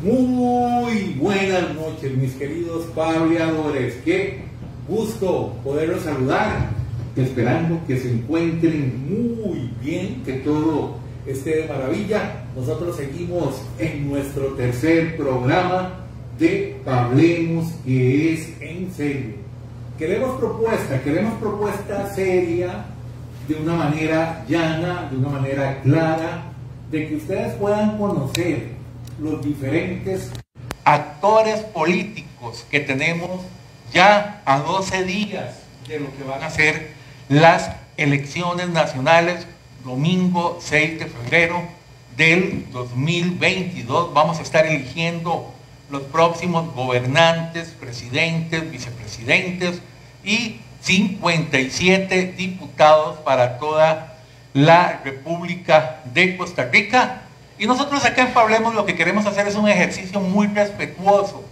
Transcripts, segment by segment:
Muy buenas noches, mis queridos pableadores. Qué gusto poderlos saludar, esperando que se encuentren muy bien, que todo esté de maravilla. Nosotros seguimos en nuestro tercer programa de Hablemos, que es en serio. Queremos propuesta, queremos propuesta seria, de una manera llana, de una manera clara, de que ustedes puedan conocer los diferentes actores políticos que tenemos ya a 12 días de lo que van a ser las elecciones nacionales, domingo 6 de febrero del 2022. Vamos a estar eligiendo los próximos gobernantes, presidentes, vicepresidentes y 57 diputados para toda la República de Costa Rica. Y nosotros acá en Pablemos lo que queremos hacer es un ejercicio muy respetuoso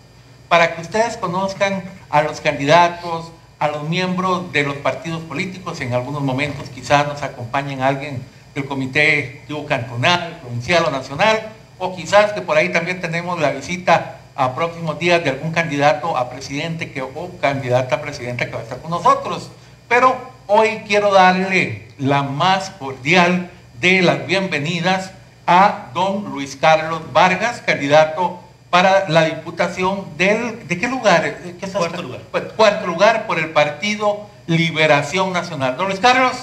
para que ustedes conozcan a los candidatos, a los miembros de los partidos políticos. En algunos momentos quizás nos acompañen alguien del Comité Cantonal, Provincial o Nacional, o quizás que por ahí también tenemos la visita a próximos días de algún candidato a presidente que, o candidata a presidenta que va a estar con nosotros. Pero hoy quiero darle la más cordial de las bienvenidas a don Luis Carlos Vargas, candidato para la diputación del... ¿De qué lugar? cuarto lugar. Pues, cuarto lugar por el Partido Liberación Nacional. Don Luis Carlos.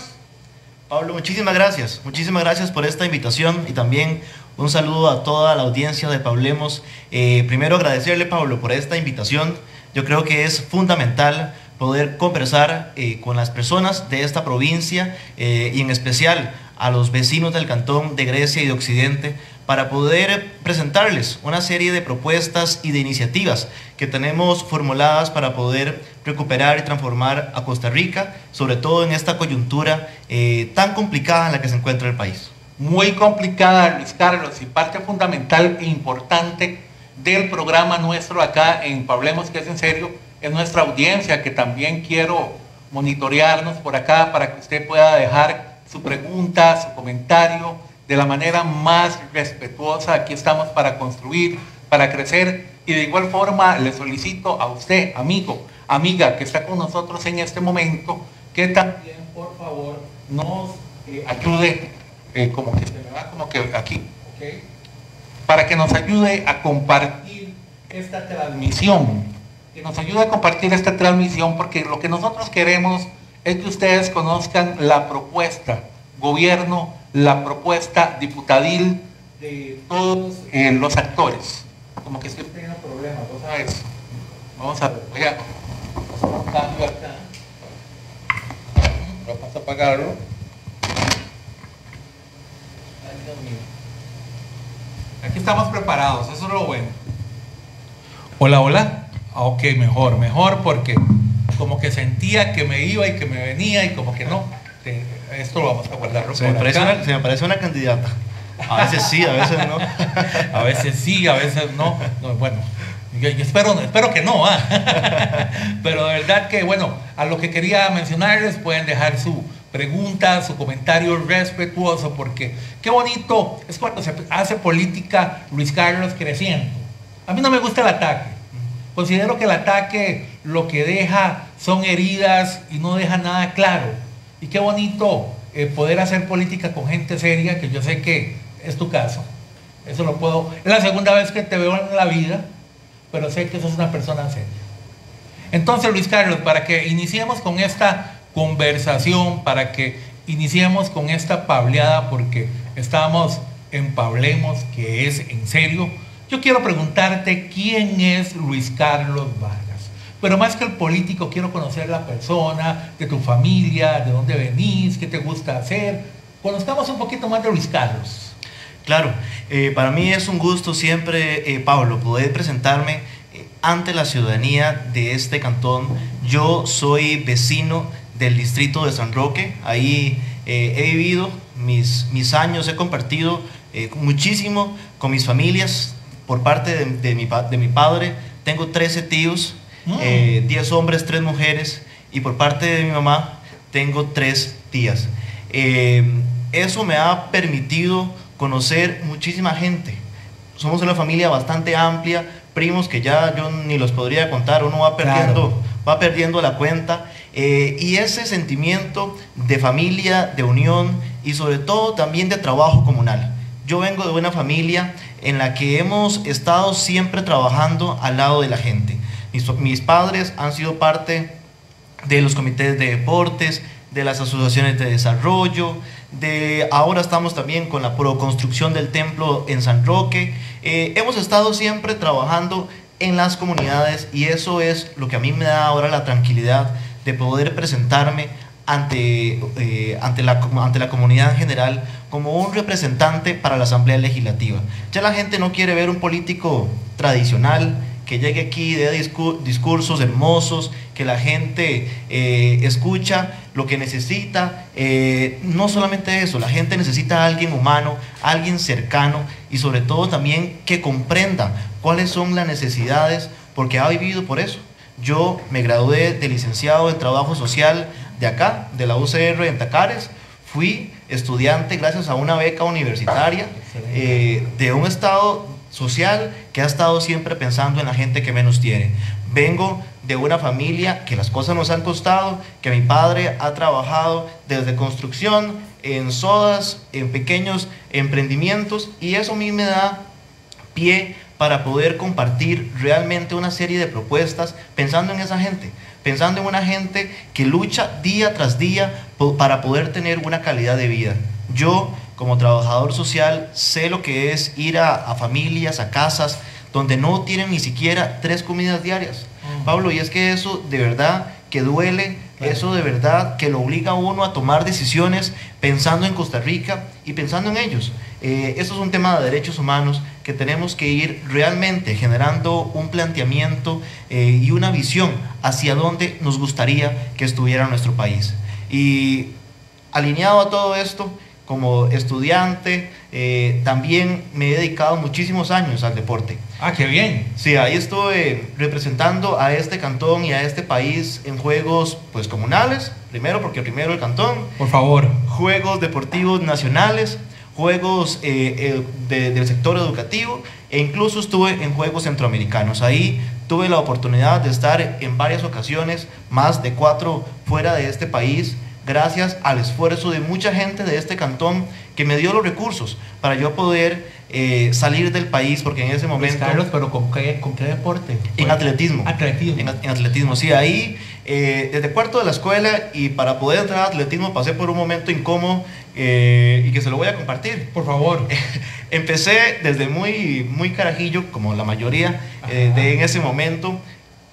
Pablo, muchísimas gracias. Muchísimas gracias por esta invitación y también un saludo a toda la audiencia de Pablemos. Eh, primero agradecerle, Pablo, por esta invitación. Yo creo que es fundamental poder conversar eh, con las personas de esta provincia eh, y en especial a los vecinos del cantón de Grecia y de Occidente para poder presentarles una serie de propuestas y de iniciativas que tenemos formuladas para poder recuperar y transformar a Costa Rica, sobre todo en esta coyuntura tan complicada en la que se encuentra el país. Muy complicada, Luis Carlos, y parte fundamental e importante del programa nuestro acá en Pablemos, que es en serio, es nuestra audiencia, que también quiero monitorearnos por acá para que usted pueda dejar su pregunta, su comentario de la manera más respetuosa. Aquí estamos para construir, para crecer y de igual forma le solicito a usted, amigo, amiga que está con nosotros en este momento, que también por favor nos eh, ayude eh, como que se me va como que aquí, para que nos ayude a compartir esta transmisión, que nos ayude a compartir esta transmisión, porque lo que nosotros queremos es que ustedes conozcan la propuesta gobierno, la propuesta diputadil de todos eh, los actores. Como que siempre hay un problema, vos sabes. Vamos a ver, voy a cambio acá. Vamos a apagarlo. Aquí estamos preparados, eso es lo bueno. Hola, hola. Ah, ok, mejor, mejor porque como que sentía que me iba y que me venía y como que no. Esto lo vamos a guardar. Se, me parece, una, se me parece una candidata. A veces sí, a veces no. a veces sí, a veces no. bueno, yo, espero, espero que no. ¿ah? Pero de verdad que, bueno, a lo que quería mencionarles pueden dejar su, pregunta, su comentario respetuoso, porque qué bonito es cuando se hace política Luis Carlos creciendo. A mí no me gusta el ataque. Considero que el ataque lo que deja son heridas y no deja nada claro. Y qué bonito eh, poder hacer política con gente seria, que yo sé que es tu caso. Eso lo puedo. Es la segunda vez que te veo en la vida, pero sé que sos una persona seria. Entonces, Luis Carlos, para que iniciemos con esta conversación para que iniciemos con esta pableada porque estamos en Pablemos, que es en serio. Yo quiero preguntarte quién es Luis Carlos Vargas. Pero más que el político, quiero conocer la persona, de tu familia, de dónde venís, qué te gusta hacer. Conozcamos un poquito más de Luis Carlos. Claro, eh, para mí es un gusto siempre, eh, Pablo, poder presentarme eh, ante la ciudadanía de este cantón. Yo soy vecino del distrito de San Roque. Ahí he vivido mis, mis años, he compartido muchísimo con mis familias por parte de, mi, de mi padre. Tengo 13 tíos, 10 mm. eh, hombres, 3 mujeres y por parte de mi mamá tengo 3 tías. eso me ha permitido conocer muchísima gente, somos una familia bastante amplia, primos que ya yo ni los podría contar, uno va perdiendo, va perdiendo la cuenta. Eh, y ese sentimiento de familia, de unión y sobre todo también de trabajo comunal. Yo vengo de una familia en la que hemos estado siempre trabajando al lado de la gente. Mis, mis padres han sido parte de los comités de deportes, de las asociaciones de desarrollo, de ahora estamos también con la construcción del templo en San Roque. Eh, hemos estado siempre trabajando en las comunidades y eso es lo que a mí me da ahora la tranquilidad de poder presentarme ante, eh, ante, la, ante la comunidad en general como un representante para la Asamblea Legislativa. Ya la gente no quiere ver un político tradicional, que llegue aquí, dé discursos hermosos, que la gente eh, escucha lo que necesita. Eh, no solamente eso, la gente necesita a alguien humano, alguien cercano y sobre todo también que comprenda cuáles son las necesidades, porque ha vivido por eso. Yo me gradué de licenciado en trabajo social de acá, de la UCR en Tacares. Fui estudiante gracias a una beca universitaria eh, de un estado social que ha estado siempre pensando en la gente que menos tiene. Vengo de una familia que las cosas nos han costado, que mi padre ha trabajado desde construcción, en sodas, en pequeños emprendimientos y eso a mí me da pie para poder compartir realmente una serie de propuestas pensando en esa gente, pensando en una gente que lucha día tras día para poder tener una calidad de vida. Yo como trabajador social sé lo que es ir a, familias, a casas, donde no tienen ni siquiera tres comidas diarias. Pablo, y es que eso de verdad que duele, eso de verdad que lo obliga a uno a tomar decisiones pensando en Costa Rica y pensando en ellos. Eh, esto es un tema de derechos humanos que tenemos que ir realmente generando un planteamiento eh, y una visión hacia dónde nos gustaría que estuviera nuestro país. Y alineado a todo esto, como estudiante, eh, también me he dedicado muchísimos años al deporte. Ah, qué bien. Sí, ahí estuve representando a este cantón y a este país en juegos pues comunales, primero porque primero el cantón. Por favor. Juegos deportivos nacionales, juegos eh, eh, del sector educativo e incluso estuve en juegos centroamericanos. Ahí tuve la oportunidad de estar en varias ocasiones, más de cuatro fuera de este país, gracias al esfuerzo de mucha gente de este cantón que me dio los recursos para yo poder eh, salir del país, porque en ese momento... Carlos, pero ¿con qué, con qué deporte? En atletismo. Atletismo. En, atletismo, sí. Ahí, eh, desde cuarto de la escuela y para poder entrar a atletismo pasé por un momento incómodo eh, y que se lo voy a compartir. Por favor. Empecé desde muy, muy carajillo, como la mayoría de en ese momento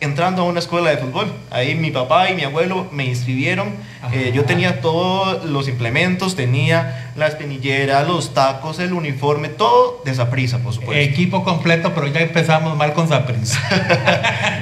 entrando a una escuela de fútbol. Ahí mi papá y mi abuelo me inscribieron. Eh, yo tenía todos los implementos, tenía la espinillera, los tacos, el uniforme, todo de prisa, por supuesto. Equipo completo, pero ya empezamos mal con prisa.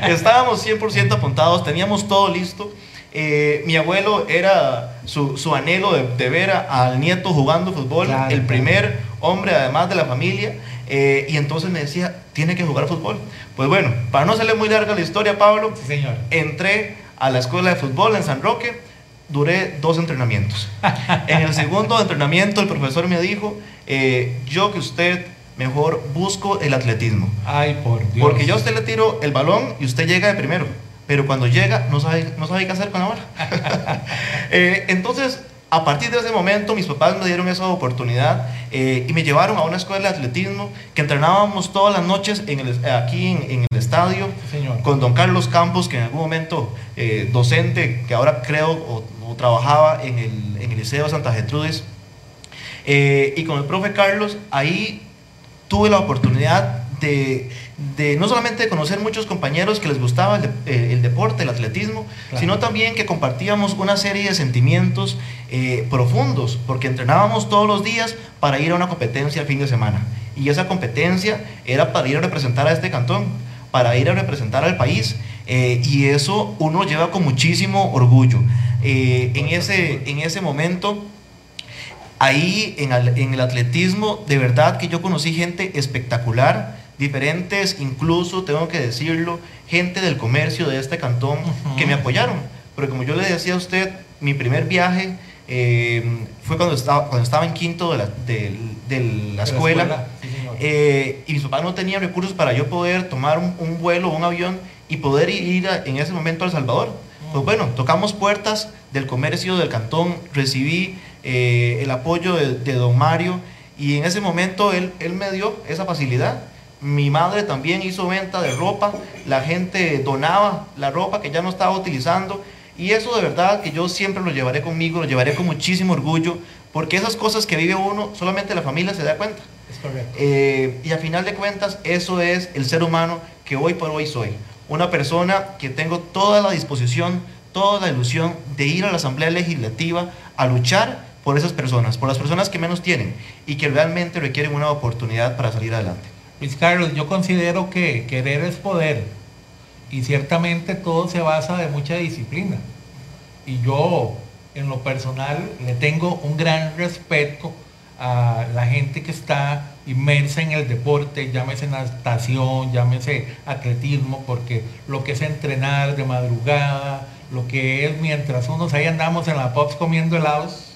Estábamos 100% apuntados, teníamos todo listo. Eh, mi abuelo era su, su anhelo de, ver al nieto jugando fútbol, el primer hombre además de la familia. Eh, y entonces me decía, tiene que jugar fútbol. Pues bueno, para no hacerle muy larga la historia, Pablo, señor. entré a la escuela de fútbol en San Roque, duré dos entrenamientos. en el segundo entrenamiento el profesor me dijo, eh, yo que usted mejor busco el atletismo. Ay, por Dios. Porque yo a usted le tiro el balón y usted llega de primero. Pero cuando llega, no sabe, no sabe qué hacer con la bola. Eh, entonces, a partir de ese momento mis papás me dieron esa oportunidad eh, y me llevaron a una escuela de atletismo que entrenábamos todas las noches en el, aquí en, el estadio con don Carlos Campos, que en algún momento eh, docente, que ahora creo o, trabajaba en el, en el, Liceo Santa Gertrudis, eh, y con el profe Carlos, ahí tuve la oportunidad de, no solamente de conocer muchos compañeros que les gustaba el, eh, deporte, el atletismo, sino también que compartíamos una serie de sentimientos eh, profundos, porque entrenábamos todos los días para ir a una competencia el fin de semana. Y esa competencia era para ir a representar a este cantón, para ir a representar al país. Eh, y eso uno lleva con muchísimo orgullo. en, ese, en ese momento ahí en en el, atletismo, de verdad que yo conocí gente espectacular, diferentes, incluso tengo que decirlo, gente del comercio de este cantón que me apoyaron. Pero como yo le decía a usted, mi primer viaje eh, fue cuando estaba, cuando estaba en quinto de la, de, la escuela. Eh, y mis papás no tenían recursos para yo poder tomar un, un vuelo, un avión y poder ir a- en ese momento a El Salvador. Pues bueno, tocamos puertas del comercio del cantón, recibí eh, el apoyo de, de don Mario y en ese momento él, él me dio esa facilidad. Mi madre también hizo venta de ropa, la gente donaba la ropa que ya no estaba utilizando y eso de verdad que yo siempre lo llevaré conmigo, lo llevaré con muchísimo orgullo, porque esas cosas que vive uno, solamente la familia se da cuenta. Es correcto. Eh, y a final de cuentas, eso es el ser humano que hoy por hoy soy. Una persona que tengo toda la disposición, toda la ilusión de ir a la Asamblea Legislativa a luchar por esas personas, por las personas que menos tienen y que realmente requieren una oportunidad para salir adelante. Luis Carlos, yo considero que querer es poder y ciertamente todo se basa de mucha disciplina. Y yo, en lo personal, le tengo un gran respeto a la gente que está inmersa en el deporte, llámese natación, llámese atletismo, porque lo que es entrenar de madrugada, lo que es mientras unos ahí andamos en la POPs comiendo helados,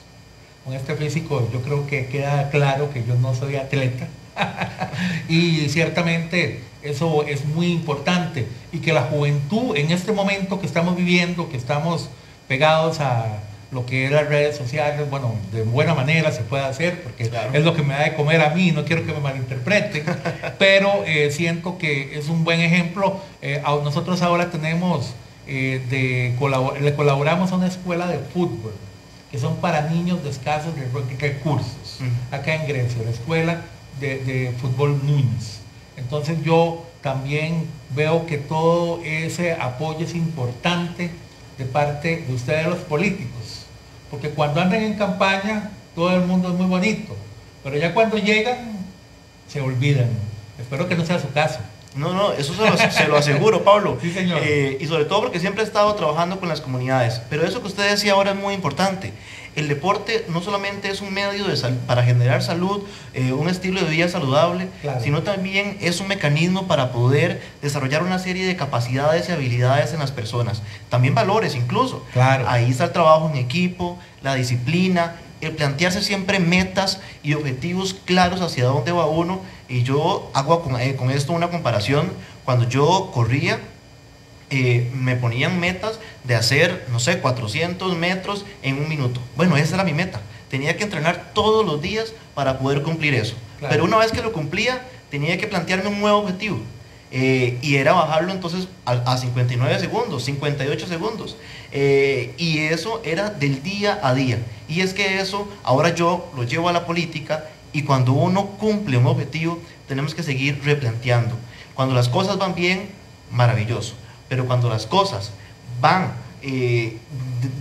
con este físico yo creo que queda claro que yo no soy atleta. y ciertamente eso es muy importante y que la juventud en este momento que estamos viviendo, que estamos pegados a lo que es las redes sociales, bueno, de buena manera se puede hacer, porque Claro. es lo que me da de comer a mí, no quiero que me malinterpreten, pero eh, siento que es un buen ejemplo. Eh, nosotros ahora tenemos, eh, de colabor- le colaboramos a una escuela de fútbol, que son para niños de escasos re- recursos, acá en Grecia, la escuela de, de fútbol Núñez. Entonces yo también veo que todo ese apoyo es importante de parte de ustedes los políticos, porque cuando andan en campaña todo el mundo es muy bonito, pero ya cuando llegan se olvidan. Espero que no sea su caso. No, no, eso se lo, se lo aseguro, Pablo. Sí, señor. Eh, y sobre todo porque siempre he estado trabajando con las comunidades. Pero eso que usted decía ahora es muy importante. El deporte no solamente es un medio de sal- para generar salud, eh, un estilo de vida saludable, Claro. sino también es un mecanismo para poder desarrollar una serie de capacidades y habilidades en las personas. También valores incluso. Claro. Ahí está el trabajo en equipo, la disciplina, el plantearse siempre metas y objetivos claros hacia dónde va uno. Y yo hago con, eh, con esto una comparación. Cuando yo corría, eh, me ponían metas de hacer, no sé, 400 metros en un minuto. Bueno, esa era mi meta. Tenía que entrenar todos los días para poder cumplir eso. Claro. Pero una vez que lo cumplía, tenía que plantearme un nuevo objetivo. Eh, y era bajarlo entonces a, a 59 segundos, 58 segundos. Eh, y eso era del día a día. Y es que eso ahora yo lo llevo a la política y cuando uno cumple un objetivo tenemos que seguir replanteando. Cuando las cosas van bien, maravilloso. Pero cuando las cosas van eh,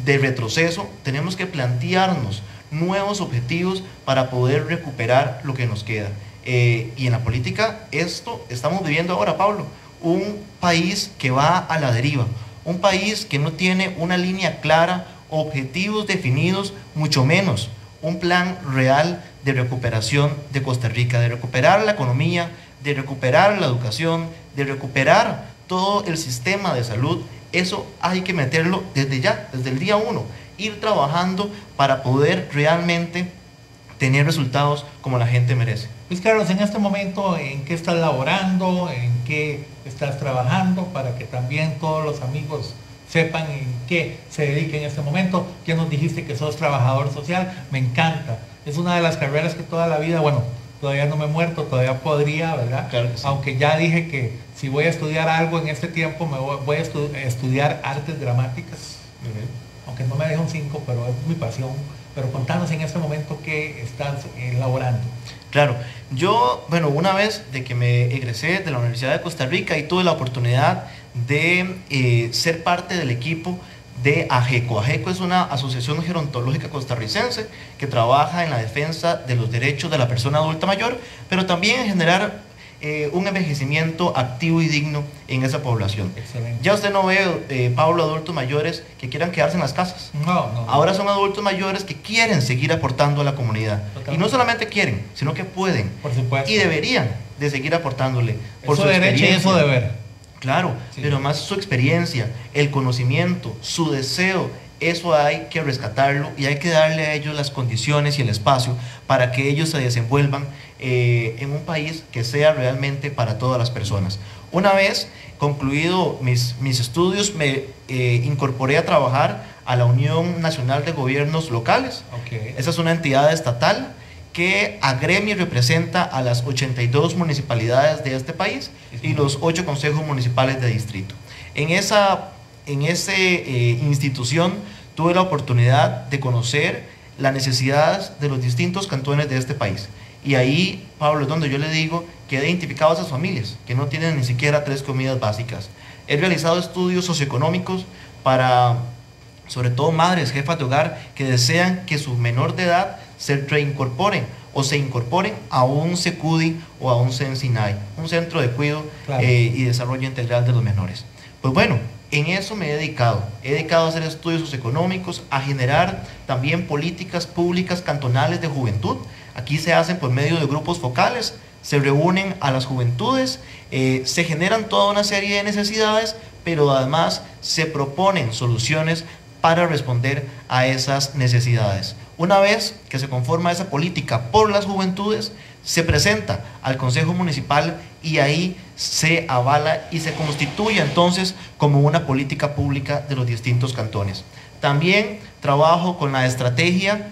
de, retroceso, tenemos que plantearnos nuevos objetivos para poder recuperar lo que nos queda. Eh, y en la política, esto estamos viviendo ahora, Pablo, un país que va a la deriva, un país que no tiene una línea clara, objetivos definidos, mucho menos un plan real de recuperación de Costa Rica, de recuperar la economía, de recuperar la educación, de recuperar todo el sistema de salud. Eso hay que meterlo desde ya, desde el día uno, ir trabajando para poder realmente tener resultados como la gente merece. Luis Carlos, en este momento, ¿en qué estás laborando? ¿En qué estás trabajando? Para que también todos los amigos sepan en qué se dedica en este momento. Ya nos dijiste que sos trabajador social, me encanta. Es una de las carreras que toda la vida, bueno, todavía no me he muerto, todavía podría, ¿verdad? Claro que sí. Aunque ya dije que si voy a estudiar algo en este tiempo, me voy, voy a estu- estudiar artes dramáticas aunque no me deja un 5, pero es mi pasión. Pero contanos en este momento qué estás elaborando. Claro, yo, bueno, una vez de que me egresé de la Universidad de Costa Rica y tuve la oportunidad de eh, ser parte del equipo de AGECO. AGECO es una asociación gerontológica costarricense que trabaja en la defensa de los derechos de la persona adulta mayor, pero también en generar eh, un envejecimiento activo y digno en esa población. Excelente. Ya usted no ve, eh, Pablo, adultos mayores que quieran quedarse en las casas. No, no. Ahora son adultos mayores que quieren seguir aportando a la comunidad. Totalmente. Y no solamente quieren, sino que pueden. Por supuesto. Y deberían de seguir aportándole. Por eso su derecho y eso deber. Claro, Sí. pero más su experiencia, el conocimiento, su deseo eso hay que rescatarlo y hay que darle a ellos las condiciones y el espacio para que ellos se desenvuelvan eh, en un país que sea realmente para todas las personas. Una vez concluido mis, mis estudios, me eh, incorporé a trabajar a la Unión Nacional de Gobiernos Locales. Esa es una entidad estatal que agremia y representa a las 82 municipalidades de este país y los 8 consejos municipales de distrito. En esa en esa eh, institución tuve la oportunidad de conocer las necesidades de los distintos cantones de este país. Y ahí, Pablo, es donde yo le digo que he identificado a esas familias que no tienen ni siquiera tres comidas básicas. He realizado estudios socioeconómicos para, sobre todo, madres, jefas de hogar que desean que su menor de edad se reincorporen o se incorporen a un SECUDI o a un CENSINAI, un centro de cuidado eh, y desarrollo integral de los menores. Pues bueno, en eso me he dedicado. He dedicado a hacer estudios socioeconómicos, a generar también políticas públicas cantonales de juventud. Aquí se hacen por medio de grupos focales, se reúnen a las juventudes, eh, se generan toda una serie de necesidades, pero además se proponen soluciones para responder a esas necesidades. Una vez que se conforma esa política por las juventudes, se presenta al Consejo Municipal y ahí se avala y se constituye entonces como una política pública de los distintos cantones. También trabajo con la estrategia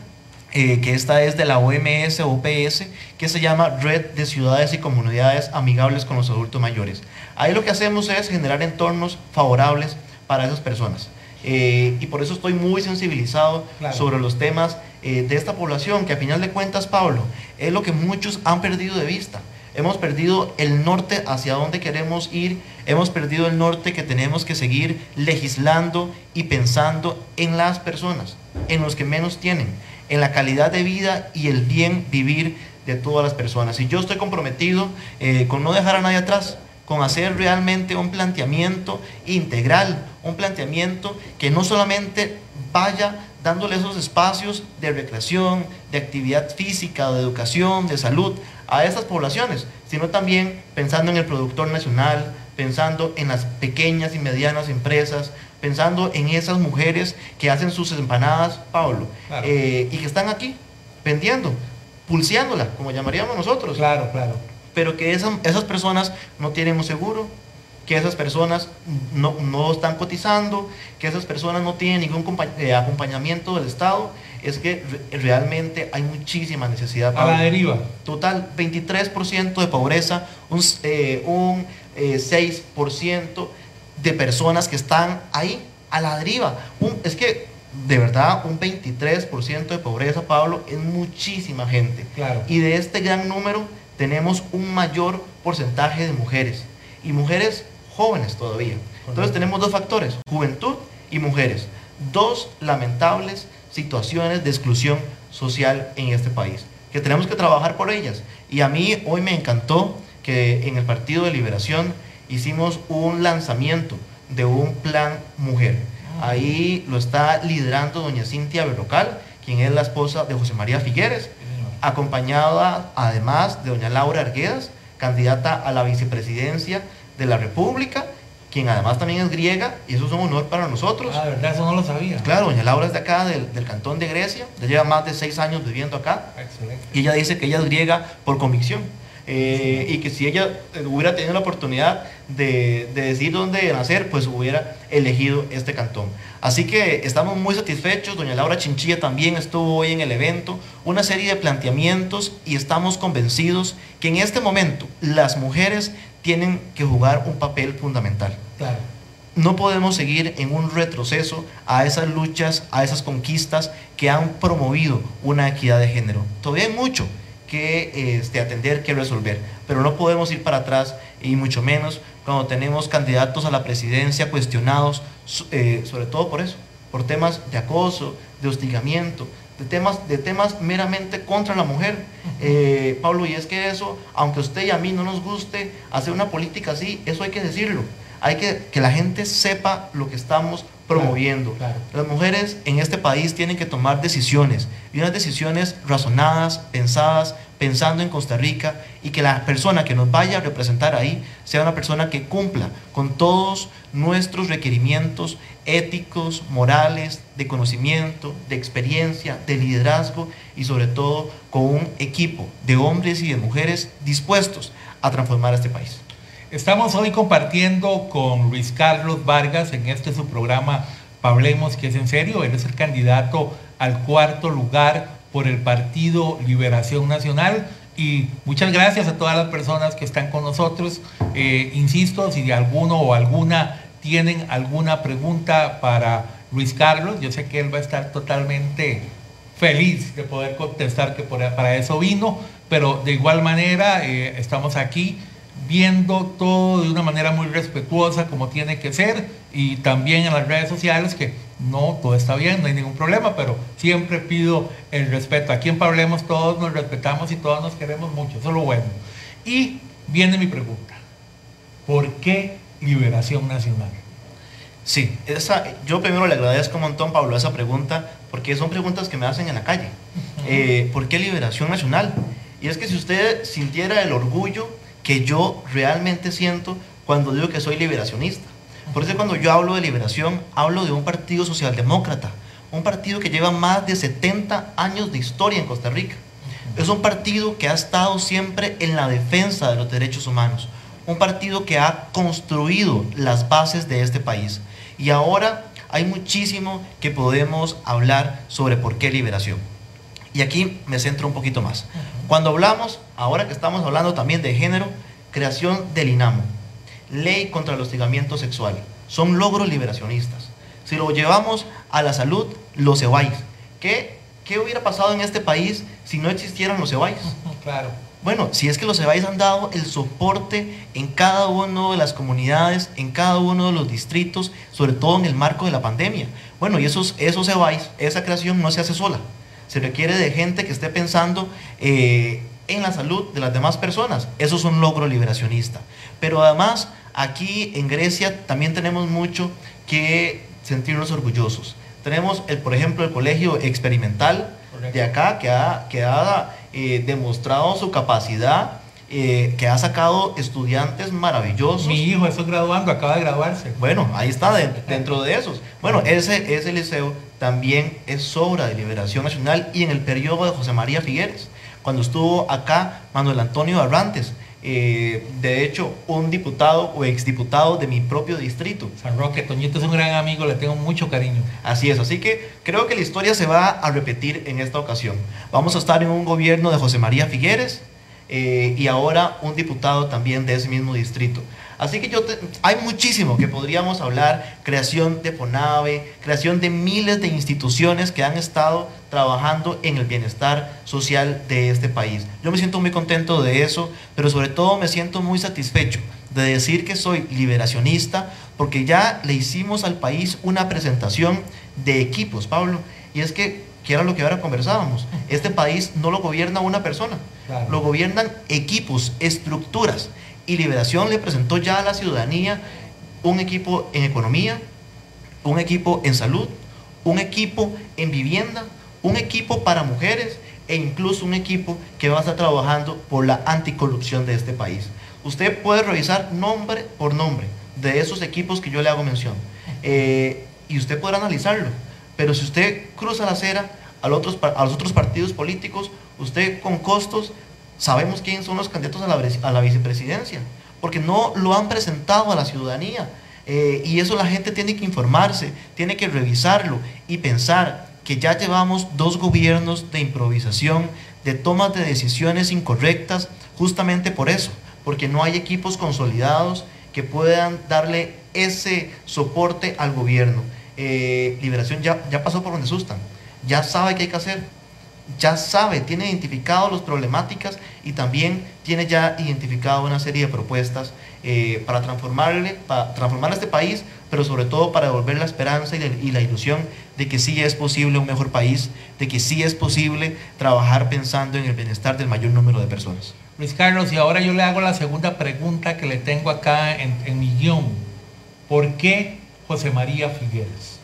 eh, que esta es de la OMS OPS, que se llama Red de Ciudades y Comunidades Amigables con los Adultos Mayores. Ahí lo que hacemos es generar entornos favorables para esas personas. Eh, y por eso estoy muy sensibilizado sobre los temas eh, de esta población, que a final de cuentas, Pablo, es lo que muchos han perdido de vista. Hemos perdido el norte hacia dónde queremos ir, hemos perdido el norte que tenemos que seguir legislando y pensando en las personas, en los que menos tienen, en la calidad de vida y el bien vivir de todas las personas. Y yo estoy comprometido eh, con no dejar a nadie atrás, con hacer realmente un planteamiento integral, un planteamiento que no solamente vaya dándole esos espacios de recreación, de actividad física, de educación, de salud a esas poblaciones, sino también pensando en el productor nacional, pensando en las pequeñas y medianas empresas, pensando en esas mujeres que hacen sus empanadas, Pablo, eh, y que están aquí vendiendo, pulseándola, como llamaríamos nosotros. Claro, claro pero que esas, esas personas no tienen un seguro, que esas personas no, no, están cotizando, que esas personas no tienen ningún eh, acompañamiento del Estado, es que realmente hay muchísima necesidad. A la deriva. Total, 23% de pobreza, un, eh, un 6% eh, de personas que están ahí a la deriva. es que de verdad, un 23% de pobreza, Pablo, es muchísima gente. Claro. Y de este gran número, tenemos un mayor porcentaje de mujeres y mujeres jóvenes todavía. Entonces tenemos dos factores, juventud y mujeres. Dos lamentables situaciones de exclusión social en este país, que tenemos que trabajar por ellas. Y a mí hoy me encantó que en el Partido de Liberación hicimos un lanzamiento de un plan mujer. Ah. Ahí lo está liderando doña Cintia Berrocal, quien es la esposa de José María Figueres, acompañada además de doña Laura Arguedas, candidata a la vicepresidencia de la República, quien además también es griega, y eso es un honor para nosotros. Ah, de verdad, eso no lo sabía. Claro, doña Laura es de acá, del, del cantón de Grecia, ya lleva más de seis años viviendo acá. Excelente. Y ella dice que ella es griega por convicción. Eh, y que si ella hubiera tenido la oportunidad de, decir dónde nacer, pues hubiera elegido este cantón. Así que estamos muy satisfechos, doña Laura Chinchilla también estuvo hoy en el evento, una serie de planteamientos y estamos convencidos que en este momento las mujeres tienen que jugar un papel fundamental. Claro. No podemos seguir en un retroceso a esas luchas, a esas conquistas que han promovido una equidad de género. Todavía hay mucho, que este, atender, que resolver. Pero no podemos ir para atrás y mucho menos cuando tenemos candidatos a la presidencia cuestionados, eh, sobre todo por eso, por temas de acoso, de hostigamiento, de temas, de temas meramente contra la mujer. Eh, Pablo, y es que eso, aunque a usted y a mí no nos guste hacer una política así, eso hay que decirlo. Hay que que la gente sepa lo que estamos promoviendo. Las mujeres en este país tienen que tomar decisiones y unas decisiones razonadas, pensadas, pensando en Costa Rica y que la persona que nos vaya a representar ahí sea una persona que cumpla con todos nuestros requerimientos éticos, morales, de conocimiento, de experiencia, de liderazgo y sobre todo con un equipo de hombres y de mujeres dispuestos a transformar este país. Estamos hoy compartiendo con Luis Carlos Vargas en este su programa Pablemos, que es en serio, él es el candidato al cuarto lugar por el Partido Liberación Nacional. Y muchas gracias a todas las personas que están con nosotros. Eh, insisto, si alguno o alguna tienen alguna pregunta para Luis Carlos, yo sé que él va a estar totalmente feliz de poder contestar que para eso vino, pero de igual manera eh, estamos aquí viendo todo de una manera muy respetuosa como tiene que ser y también en las redes sociales que no, todo está bien, no hay ningún problema, pero siempre pido el respeto. Aquí en Pablemos todos nos respetamos y todos nos queremos mucho, eso es lo bueno. Y viene mi pregunta, ¿por qué Liberación Nacional? Sí, esa, yo primero le agradezco un montón, Pablo, esa pregunta, porque son preguntas que me hacen en la calle. Eh, ¿Por qué Liberación Nacional? Y es que si usted sintiera el orgullo que yo realmente siento cuando digo que soy liberacionista. Por eso cuando yo hablo de liberación, hablo de un partido socialdemócrata, un partido que lleva más de 70 años de historia en Costa Rica. Es un partido que ha estado siempre en la defensa de los derechos humanos, un partido que ha construido las bases de este país. Y ahora hay muchísimo que podemos hablar sobre por qué liberación. Y aquí me centro un poquito más. Cuando hablamos, ahora que estamos hablando también de género, creación del INAMO, ley contra el hostigamiento sexual, son logros liberacionistas. Si lo llevamos a la salud, los EBAIS. ¿Qué, ¿Qué hubiera pasado en este país si no existieran los EBAIS? Claro. Bueno, si es que los EBAIS han dado el soporte en cada una de las comunidades, en cada uno de los distritos, sobre todo en el marco de la pandemia. Bueno, y esos, esos EBAIS, esa creación no se hace sola se requiere de gente que esté pensando eh, en la salud de las demás personas. Eso es un logro liberacionista. Pero además, aquí en Grecia también tenemos mucho que sentirnos orgullosos. Tenemos, el, por ejemplo, el colegio experimental de acá que ha, que ha eh, demostrado su capacidad eh, que ha sacado estudiantes maravillosos. Mi hijo está graduando, acaba de graduarse. Bueno, ahí está dentro de esos. Bueno, ese, ese liceo también es obra de Liberación Nacional y en el periodo de José María Figueres, cuando estuvo acá Manuel Antonio Arrantes, eh, de hecho, un diputado o exdiputado de mi propio distrito. San Roque, Toñito es un gran amigo, le tengo mucho cariño. Así es, así que creo que la historia se va a repetir en esta ocasión. Vamos a estar en un gobierno de José María Figueres, eh, y ahora un diputado también de ese mismo distrito. Así que yo hay muchísimo que podríamos hablar, creación de FONAVE, creación de miles de instituciones que han estado trabajando en el bienestar social de este país. Yo me siento muy contento de eso, pero sobre todo me siento muy satisfecho de decir que soy liberacionista porque ya le hicimos al país una presentación de equipos, Pablo, y es que que era lo que ahora conversábamos. Este país no lo gobierna una persona, lo gobiernan equipos, estructuras. Y Liberación le presentó ya a la ciudadanía un equipo en economía, un equipo en salud, un equipo en vivienda, un equipo para mujeres e incluso un equipo que va a estar trabajando por la anticorrupción de este país. Usted puede revisar nombre por nombre de esos equipos que yo le hago mención eh, y usted podrá analizarlo. Pero si usted cruza la acera a los otros, a los otros partidos políticos, usted con costos, sabemos quiénes son los candidatos a la, vicepresidencia, porque no lo han presentado a la ciudadanía. Eh, y eso la gente tiene que informarse, tiene que revisarlo y pensar que ya llevamos dos gobiernos de improvisación, de tomas de decisiones incorrectas, justamente por eso, porque no hay equipos consolidados que puedan darle ese soporte al gobierno. Eh, Liberación ya, ya pasó por donde asustan ya sabe qué hay que hacer, ya sabe, tiene identificado las problemáticas y también tiene ya identificado una serie de propuestas eh, para, transformarle, para transformar este país, pero sobre todo para devolver la esperanza y la, ilusión de que sí es posible un mejor país, de que sí es posible trabajar pensando en el bienestar del mayor número de personas. Luis Carlos, y ahora yo le hago la segunda pregunta que le tengo acá en, en mi guion. ¿Por qué José María Figueres?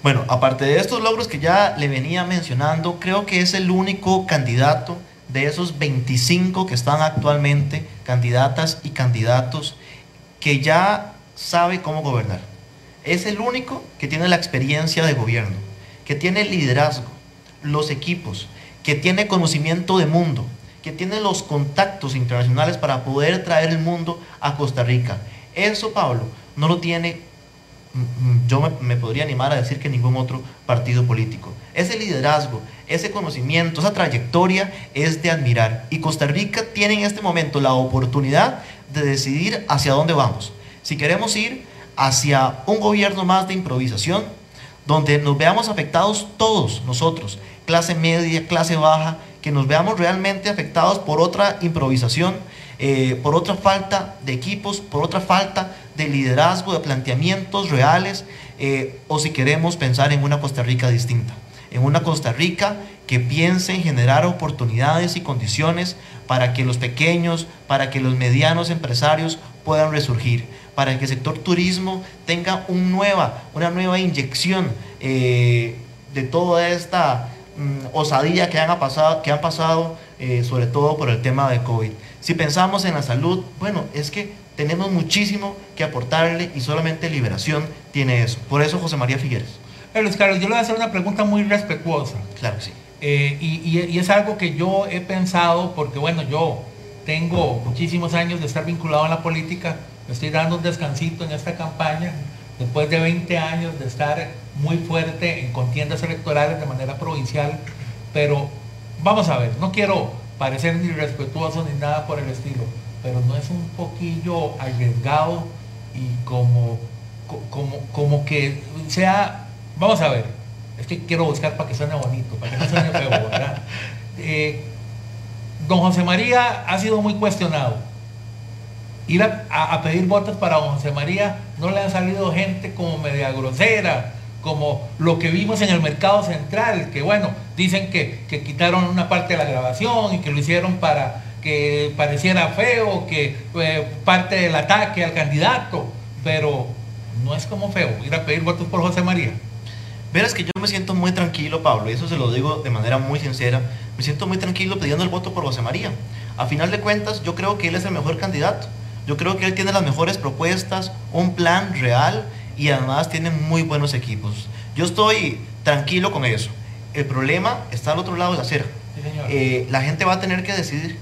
Bueno, aparte de estos logros que ya le venía mencionando, creo que es el único candidato de esos 25 que están actualmente, candidatas y candidatos, que ya sabe cómo gobernar. Es el único que tiene la experiencia de gobierno, que tiene el liderazgo, los equipos, que tiene conocimiento de mundo, que tiene los contactos internacionales para poder traer el mundo a Costa Rica. Eso, Pablo, no lo tiene, yo me, podría animar a decir que ningún otro partido político. Ese liderazgo, ese conocimiento, esa trayectoria es de admirar. Y Costa Rica tiene en este momento la oportunidad de decidir hacia dónde vamos. Si queremos ir hacia un gobierno más de improvisación, donde nos veamos afectados todos nosotros, clase media, clase baja, que nos veamos realmente afectados por otra improvisación, eh, por otra falta de equipos, por otra falta de liderazgo, de planteamientos reales, eh, o si queremos pensar en una Costa Rica distinta, en una Costa Rica que piense en generar oportunidades y condiciones para que los pequeños, para que los medianos empresarios puedan resurgir, para que el sector turismo tenga una nueva inyección eh, de toda esta Mm, osadía que han pasado, que han pasado sobre todo por el tema de COVID. Si pensamos en la salud, bueno, es que tenemos muchísimo que aportarle y solamente liberación tiene eso. Por eso José María Figueres. Luis Carlos, yo le voy a hacer una pregunta muy respetuosa. Claro que sí. Eh, y, y, es algo que yo he pensado, porque bueno, yo tengo muchísimos años de estar vinculado a la política, me estoy dando un descansito en esta campaña, después de 20 años de estar muy fuerte en contiendas electorales de manera provincial, pero vamos a ver, no quiero parecer ni respetuoso ni nada por el estilo, pero no es un poquillo arriesgado y como, como, como que sea, vamos a ver, es que quiero buscar para que suene bonito, para que no suene feo, ¿verdad? Eh, don José María ha sido muy cuestionado ir a, pedir votos para don José María, no le han salido gente como media grosera, como lo que vimos en el mercado central, que bueno, dicen que, quitaron una parte de la grabación y que lo hicieron para que pareciera feo, que eh, parte del ataque al candidato, pero no es como feo ir a pedir votos por José María. Verás que yo me siento muy tranquilo, Pablo, y eso se lo digo de manera muy sincera, me siento muy tranquilo pidiendo el voto por José María. A final de cuentas, yo creo que él es el mejor candidato. Yo creo que él tiene las mejores propuestas, un plan real y además tiene muy buenos equipos. Yo estoy tranquilo con eso. El problema está al otro lado de la acera. Eh, la gente va a tener que decidir,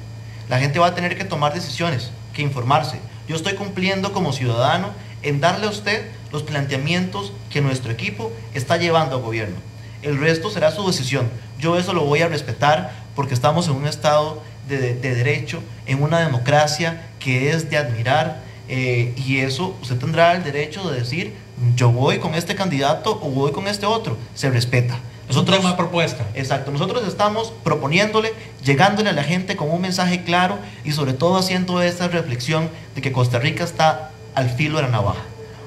la gente va a tener que tomar decisiones, que informarse. Yo estoy cumpliendo como ciudadano en darle a usted los planteamientos que nuestro equipo está llevando al gobierno. El resto será su decisión. Yo eso lo voy a respetar porque estamos en un estado de, derecho, en una democracia que es de admirar, eh, y eso usted tendrá el derecho de decir, yo voy con este candidato o voy con este otro, se respeta. Nosotros, es una propuesta. Exacto, nosotros estamos proponiéndole, llegándole a la gente con un mensaje claro y sobre todo haciendo esta reflexión de que Costa Rica está al filo de la navaja.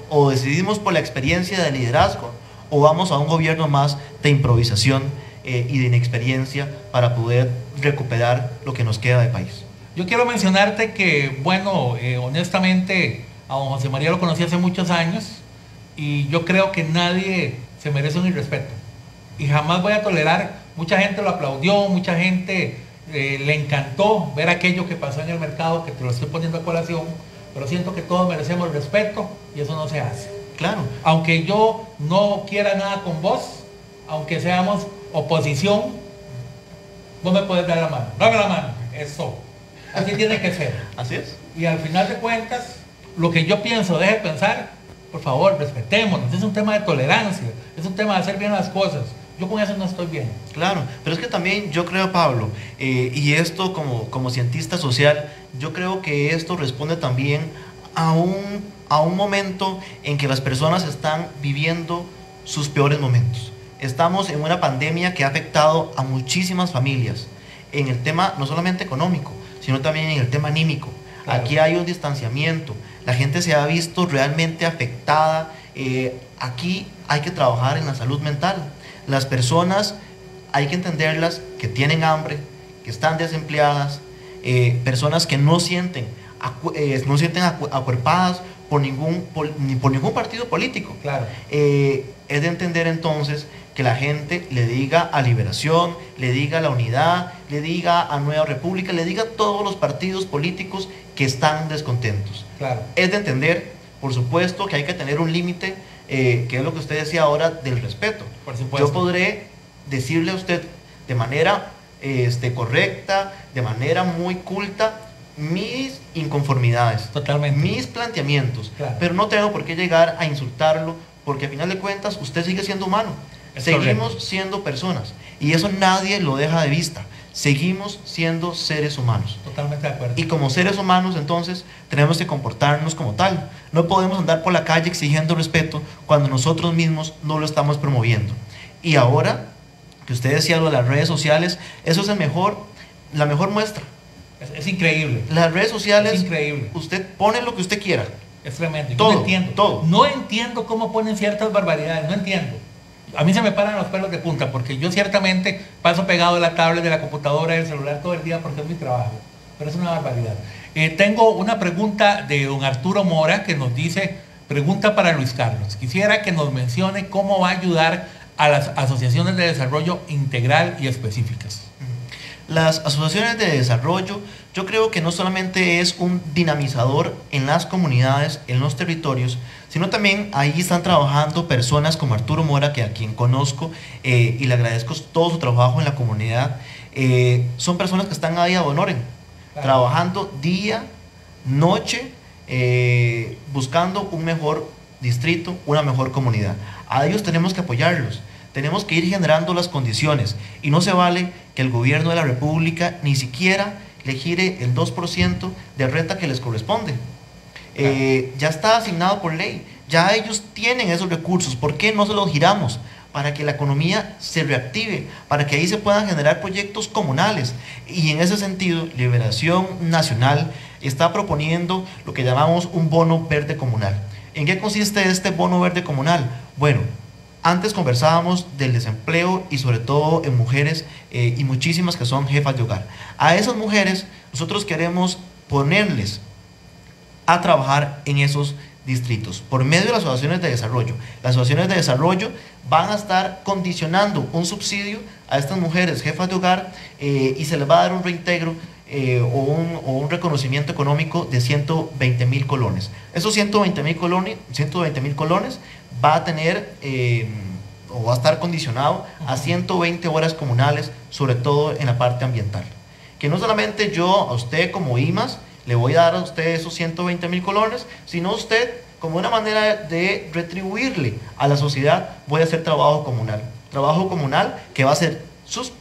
O decidimos por la experiencia de liderazgo o vamos a un gobierno más de improvisación eh, y de inexperiencia para poder recuperar lo que nos queda de país. Yo quiero mencionarte que, bueno, eh, honestamente, a don José María lo conocí hace muchos años y yo creo que nadie se merece un irrespeto. Y jamás voy a tolerar, mucha gente lo aplaudió, mucha gente eh, le encantó ver aquello que pasó en el mercado, que te lo estoy poniendo a colación, pero siento que todos merecemos respeto y eso no se hace. Claro. Aunque yo no quiera nada con vos, aunque seamos oposición, vos me puedes dar la mano. Dame la mano. Eso. Así tiene que ser. Así es. Y al final de cuentas, lo que yo pienso, deje de pensar, por favor, respetémonos. Es un tema de tolerancia, es un tema de hacer bien las cosas. Yo con eso no estoy bien. Claro, pero es que también yo creo, Pablo, eh, y esto como, como cientista social, yo creo que esto responde también a un, a un momento en que las personas están viviendo sus peores momentos estamos en una pandemia que ha afectado a muchísimas familias, en el tema no solamente económico, sino también en el tema anímico. Aquí hay un distanciamiento, la gente se ha visto realmente afectada, eh, aquí hay que trabajar en la salud mental. Las personas hay que entenderlas que tienen hambre, que están desempleadas, eh, personas que no sienten, eh, no sienten acuerpadas por ningún, por, ni por ningún partido político. Claro es de entender entonces que la gente le diga a Liberación, le diga a la Unidad, le diga a Nueva República, le diga a todos los partidos políticos que están descontentos. Claro. Es de entender, por supuesto, que hay que tener un límite, eh, que es lo que usted decía ahora del respeto. Por supuesto. Yo podré decirle a usted de manera este, correcta, de manera muy culta, mis inconformidades, Totalmente. mis planteamientos, Claro. pero no tengo por qué llegar a insultarlo, porque a final de cuentas usted sigue siendo humano. Es Seguimos correcto. siendo personas y eso nadie lo deja de vista. Seguimos siendo seres humanos. Totalmente de acuerdo. Y como seres humanos, entonces, tenemos que comportarnos como tal. No podemos andar por la calle exigiendo respeto cuando nosotros mismos no lo estamos promoviendo. Y ahora, que usted decía lo de las redes sociales, eso es el mejor, la mejor muestra. Es, es increíble. Las redes sociales, Es increíble. usted pone lo que usted quiera. Es tremendo. Yo Todo, no entiendo. todo. No entiendo cómo ponen ciertas barbaridades. No entiendo. A mí se me paran los pelos de punta porque yo ciertamente paso pegado de la tablet, de la computadora, del celular todo el día porque es mi trabajo. Pero es una barbaridad. Eh, tengo una pregunta de don Arturo Mora que nos dice, pregunta para Luis Carlos. Quisiera que nos mencione cómo va a ayudar a las asociaciones de desarrollo integral y específicas. Las asociaciones de desarrollo, yo creo que no solamente es un dinamizador en las comunidades, en los territorios, sino también ahí están trabajando personas como Arturo Mora, que a quien conozco eh, y le agradezco todo su trabajo en la comunidad. Eh, son personas que están ahí a Claro. trabajando día, noche, eh, buscando un mejor distrito, una mejor comunidad. A ellos tenemos que apoyarlos, tenemos que ir generando las condiciones y no se vale que el gobierno de la República ni siquiera le gire el 2% de renta que les corresponde. Eh, ya está asignado por ley, ya ellos tienen esos recursos, ¿por qué no se los giramos? Para que la economía se reactive, para que ahí se puedan generar proyectos comunales. Y en ese sentido, Liberación Nacional está proponiendo lo que llamamos un bono verde comunal. ¿En qué consiste este bono verde comunal? Bueno, antes conversábamos del desempleo y sobre todo en mujeres eh, y muchísimas que son jefas de hogar. A esas mujeres nosotros queremos ponerles a trabajar en esos distritos por medio de las asociaciones de desarrollo. Las asociaciones de desarrollo van a estar condicionando un subsidio a estas mujeres jefas de hogar eh, y se les va a dar un reintegro eh, o, un, reconocimiento económico de 120 mil colones. Esos 120 mil colones, 120 mil colones va a tener eh, o va a estar condicionado a 120 horas comunales, sobre todo en la parte ambiental. Que no solamente yo a usted como IMAS le voy a dar a usted esos 120 mil colones, sino usted como una manera de retribuirle a la sociedad voy a hacer trabajo comunal. Trabajo comunal que va a ser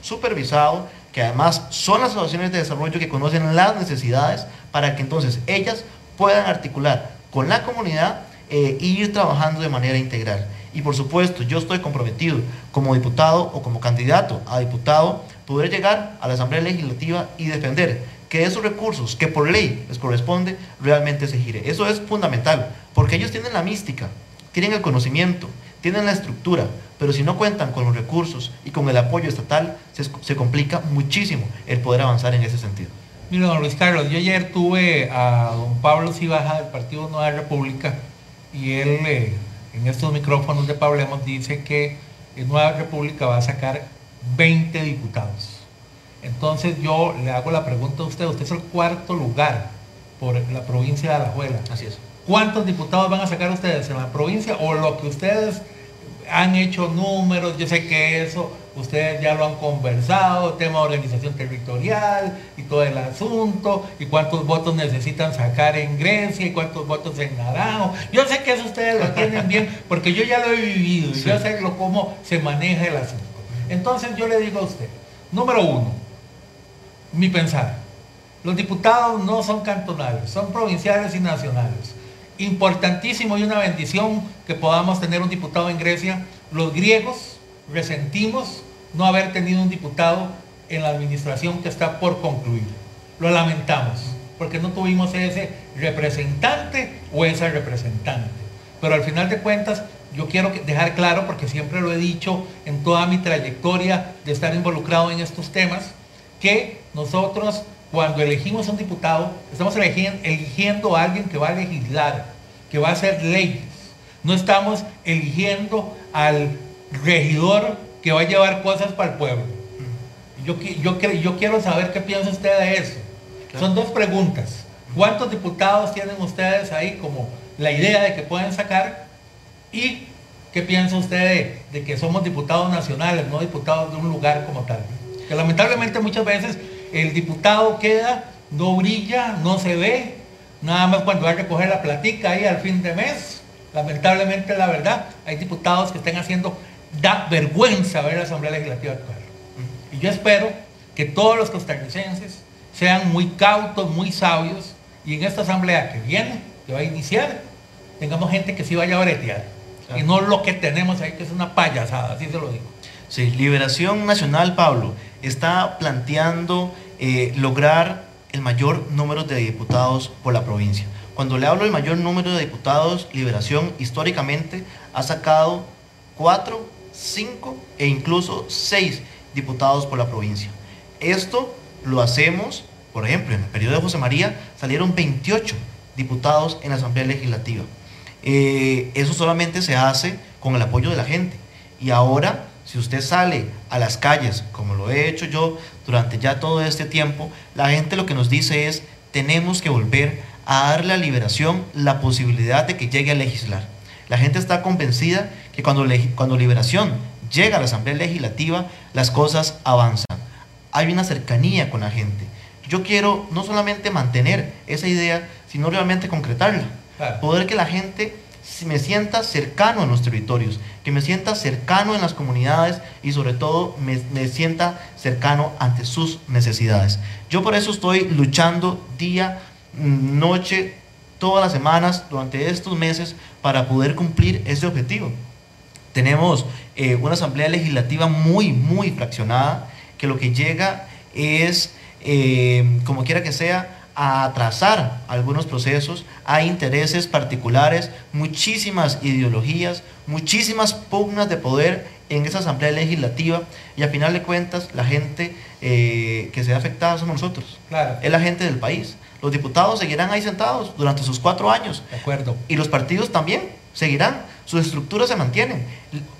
supervisado, que además son las asociaciones de desarrollo que conocen las necesidades para que entonces ellas puedan articular con la comunidad eh, ir trabajando de manera integral. Y por supuesto, yo estoy comprometido como diputado o como candidato a diputado, poder llegar a la Asamblea Legislativa y defender que esos recursos que por ley les corresponde realmente se gire. Eso es fundamental, porque ellos tienen la mística, tienen el conocimiento, tienen la estructura, pero si no cuentan con los recursos y con el apoyo estatal, se, se complica muchísimo el poder avanzar en ese sentido. Mire, don Luis Carlos, yo ayer tuve a don Pablo Cibaja del Partido Nueva República y él eh, en estos micrófonos de Pablemos dice que Nueva República va a sacar 20 diputados. Entonces yo le hago la pregunta a usted, usted es el cuarto lugar por la provincia de Alajuela. Así es. ¿Cuántos diputados van a sacar ustedes en la provincia o lo que ustedes han hecho números? Yo sé que eso ustedes ya lo han conversado, tema de organización territorial y todo el asunto, y cuántos votos necesitan sacar en Grecia y cuántos votos en Naranjo. Yo sé que eso ustedes lo tienen bien porque yo ya lo he vivido y Sí. yo sé lo, cómo se maneja el asunto. Entonces yo le digo a usted, número uno, mi pensar. Los diputados no son cantonales, son provinciales y nacionales. Importantísimo y una bendición que podamos tener un diputado en Grecia. Los griegos resentimos no haber tenido un diputado en la administración que está por concluir. Lo lamentamos, porque no tuvimos ese representante o esa representante. Pero al final de cuentas, yo quiero dejar claro, porque siempre lo he dicho en toda mi trayectoria de estar involucrado en estos temas, que nosotros cuando elegimos un diputado, estamos eligiendo a alguien que va a legislar, que va a hacer leyes. No estamos eligiendo al regidor que va a llevar cosas para el pueblo. Yo, yo, yo quiero saber qué piensa usted de eso. Son dos preguntas. ¿Cuántos diputados tienen ustedes ahí como la idea de que pueden sacar? ¿Y qué piensa usted de, que somos diputados nacionales, no diputados de un lugar como tal? Que lamentablemente muchas veces el diputado queda, no brilla, no se ve, nada más cuando va a recoger la platica ahí al fin de mes. Lamentablemente, la verdad, hay diputados que estén haciendo, da vergüenza ver la Asamblea Legislativa actual. Y yo espero que todos los costarricenses sean muy cautos, muy sabios, y en esta asamblea que viene, que va a iniciar, tengamos gente que sí vaya a bretear. Y no lo que tenemos ahí, que es una payasada, así se lo digo. Sí, Liberación Nacional, Pablo, está planteando eh, lograr el mayor número de diputados por la provincia. Cuando le hablo del mayor número de diputados, Liberación históricamente ha sacado cuatro, cinco e incluso seis diputados por la provincia. Esto lo hacemos, por ejemplo, en el periodo de José María salieron 28 diputados en la Asamblea Legislativa. Eh, eso solamente se hace con el apoyo de la gente. Y ahora, si usted sale a las calles, como lo he hecho yo durante ya todo este tiempo, la gente lo que nos dice es, tenemos que volver a darle a Liberación la posibilidad de que llegue a legislar. La gente está convencida que cuando, cuando Liberación llega a la Asamblea Legislativa, las cosas avanzan hay una cercanía con la gente. Yo quiero no solamente mantener esa idea, sino realmente concretarla. Poder que la gente me sienta cercano a los territorios, que me sienta cercano en las comunidades y sobre todo me, me, sienta cercano ante sus necesidades. Yo por eso estoy luchando día, noche, todas las semanas, durante estos meses, para poder cumplir ese objetivo. Tenemos eh, una asamblea legislativa muy, muy fraccionada que lo que llega es, eh, como quiera que sea, a atrasar algunos procesos, a intereses particulares, muchísimas ideologías, muchísimas pugnas de poder en esa asamblea legislativa y a final de cuentas la gente eh, que se ve afectada somos nosotros, claro. es la gente del país. Los diputados seguirán ahí sentados durante sus cuatro años. De acuerdo. Y los partidos también seguirán, sus estructuras se mantienen.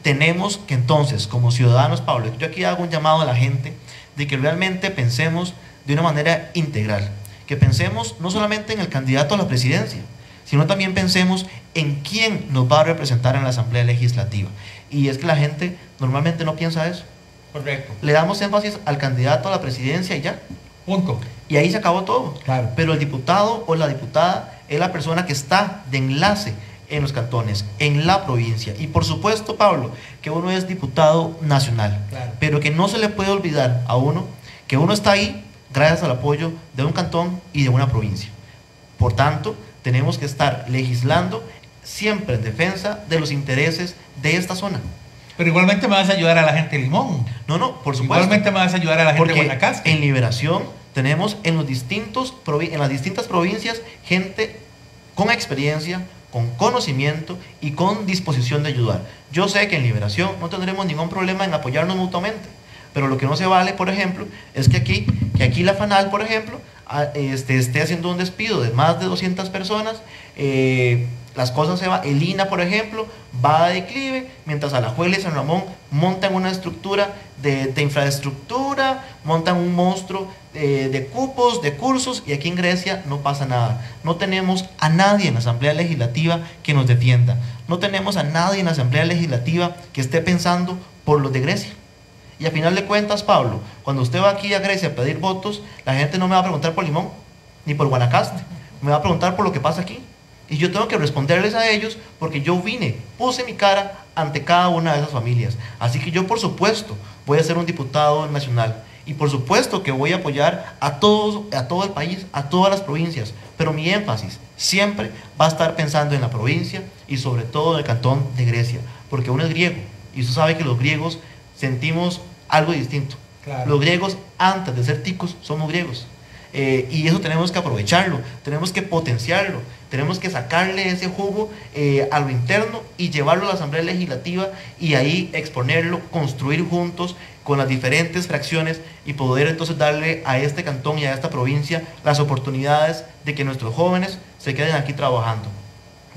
Tenemos que entonces, como ciudadanos, Pablo, yo aquí hago un llamado a la gente de que realmente pensemos de una manera integral, que pensemos no solamente en el candidato a la presidencia, sino también pensemos en quién nos va a representar en la Asamblea Legislativa. Y es que la gente normalmente no piensa eso. Correcto. Le damos énfasis al candidato a la presidencia y ya. Punto. Y ahí se acabó todo. Claro. Pero el diputado o la diputada es la persona que está de enlace en los cantones, en la provincia. Y por supuesto, Pablo, que uno es diputado nacional, pero que no se le puede olvidar a uno que uno está ahí gracias al apoyo de un cantón y de una provincia. Por tanto, tenemos que estar legislando siempre en defensa de los intereses de esta zona. Pero igualmente me vas a ayudar a la gente de Limón. No, no, por supuesto. Igualmente me vas a ayudar a la gente de Guanacaste. En Liberación tenemos en, los distintos, en las distintas provincias gente con experiencia, con conocimiento y con disposición de ayudar. Yo sé que en Liberación no tendremos ningún problema en apoyarnos mutuamente, pero lo que no se vale, por ejemplo, es que aquí, que aquí la FANAL, por ejemplo, este, esté haciendo un despido de más de 200 personas, eh, las cosas se van, el INA, por ejemplo, va a declive, mientras Alajuela y San Ramón montan una estructura de, infraestructura, montan un monstruo de, de, cupos, de cursos, y aquí en Grecia no pasa nada. No tenemos a nadie en la Asamblea Legislativa que nos defienda. No tenemos a nadie en la Asamblea Legislativa que esté pensando por los de Grecia. Y a final de cuentas, Pablo, cuando usted va aquí a Grecia a pedir votos, la gente no me va a preguntar por Limón, ni por Guanacaste, me va a preguntar por lo que pasa aquí. Y yo tengo que responderles a ellos porque yo vine, puse mi cara ante cada una de esas familias. Así que yo, por supuesto, voy a ser un diputado nacional. Y por supuesto que voy a apoyar a, todos, a todo el país, a todas las provincias. Pero mi énfasis siempre va a estar pensando en la provincia y sobre todo en el cantón de Grecia. Porque uno es griego. Y usted sabe que los griegos sentimos algo distinto. Los griegos, antes de ser ticos, somos griegos. Eh, y eso tenemos que aprovecharlo, tenemos que potenciarlo, tenemos que sacarle ese jugo eh, a lo interno y llevarlo a la Asamblea Legislativa y ahí exponerlo, construir juntos con las diferentes fracciones y poder entonces darle a este cantón y a esta provincia las oportunidades de que nuestros jóvenes se queden aquí trabajando.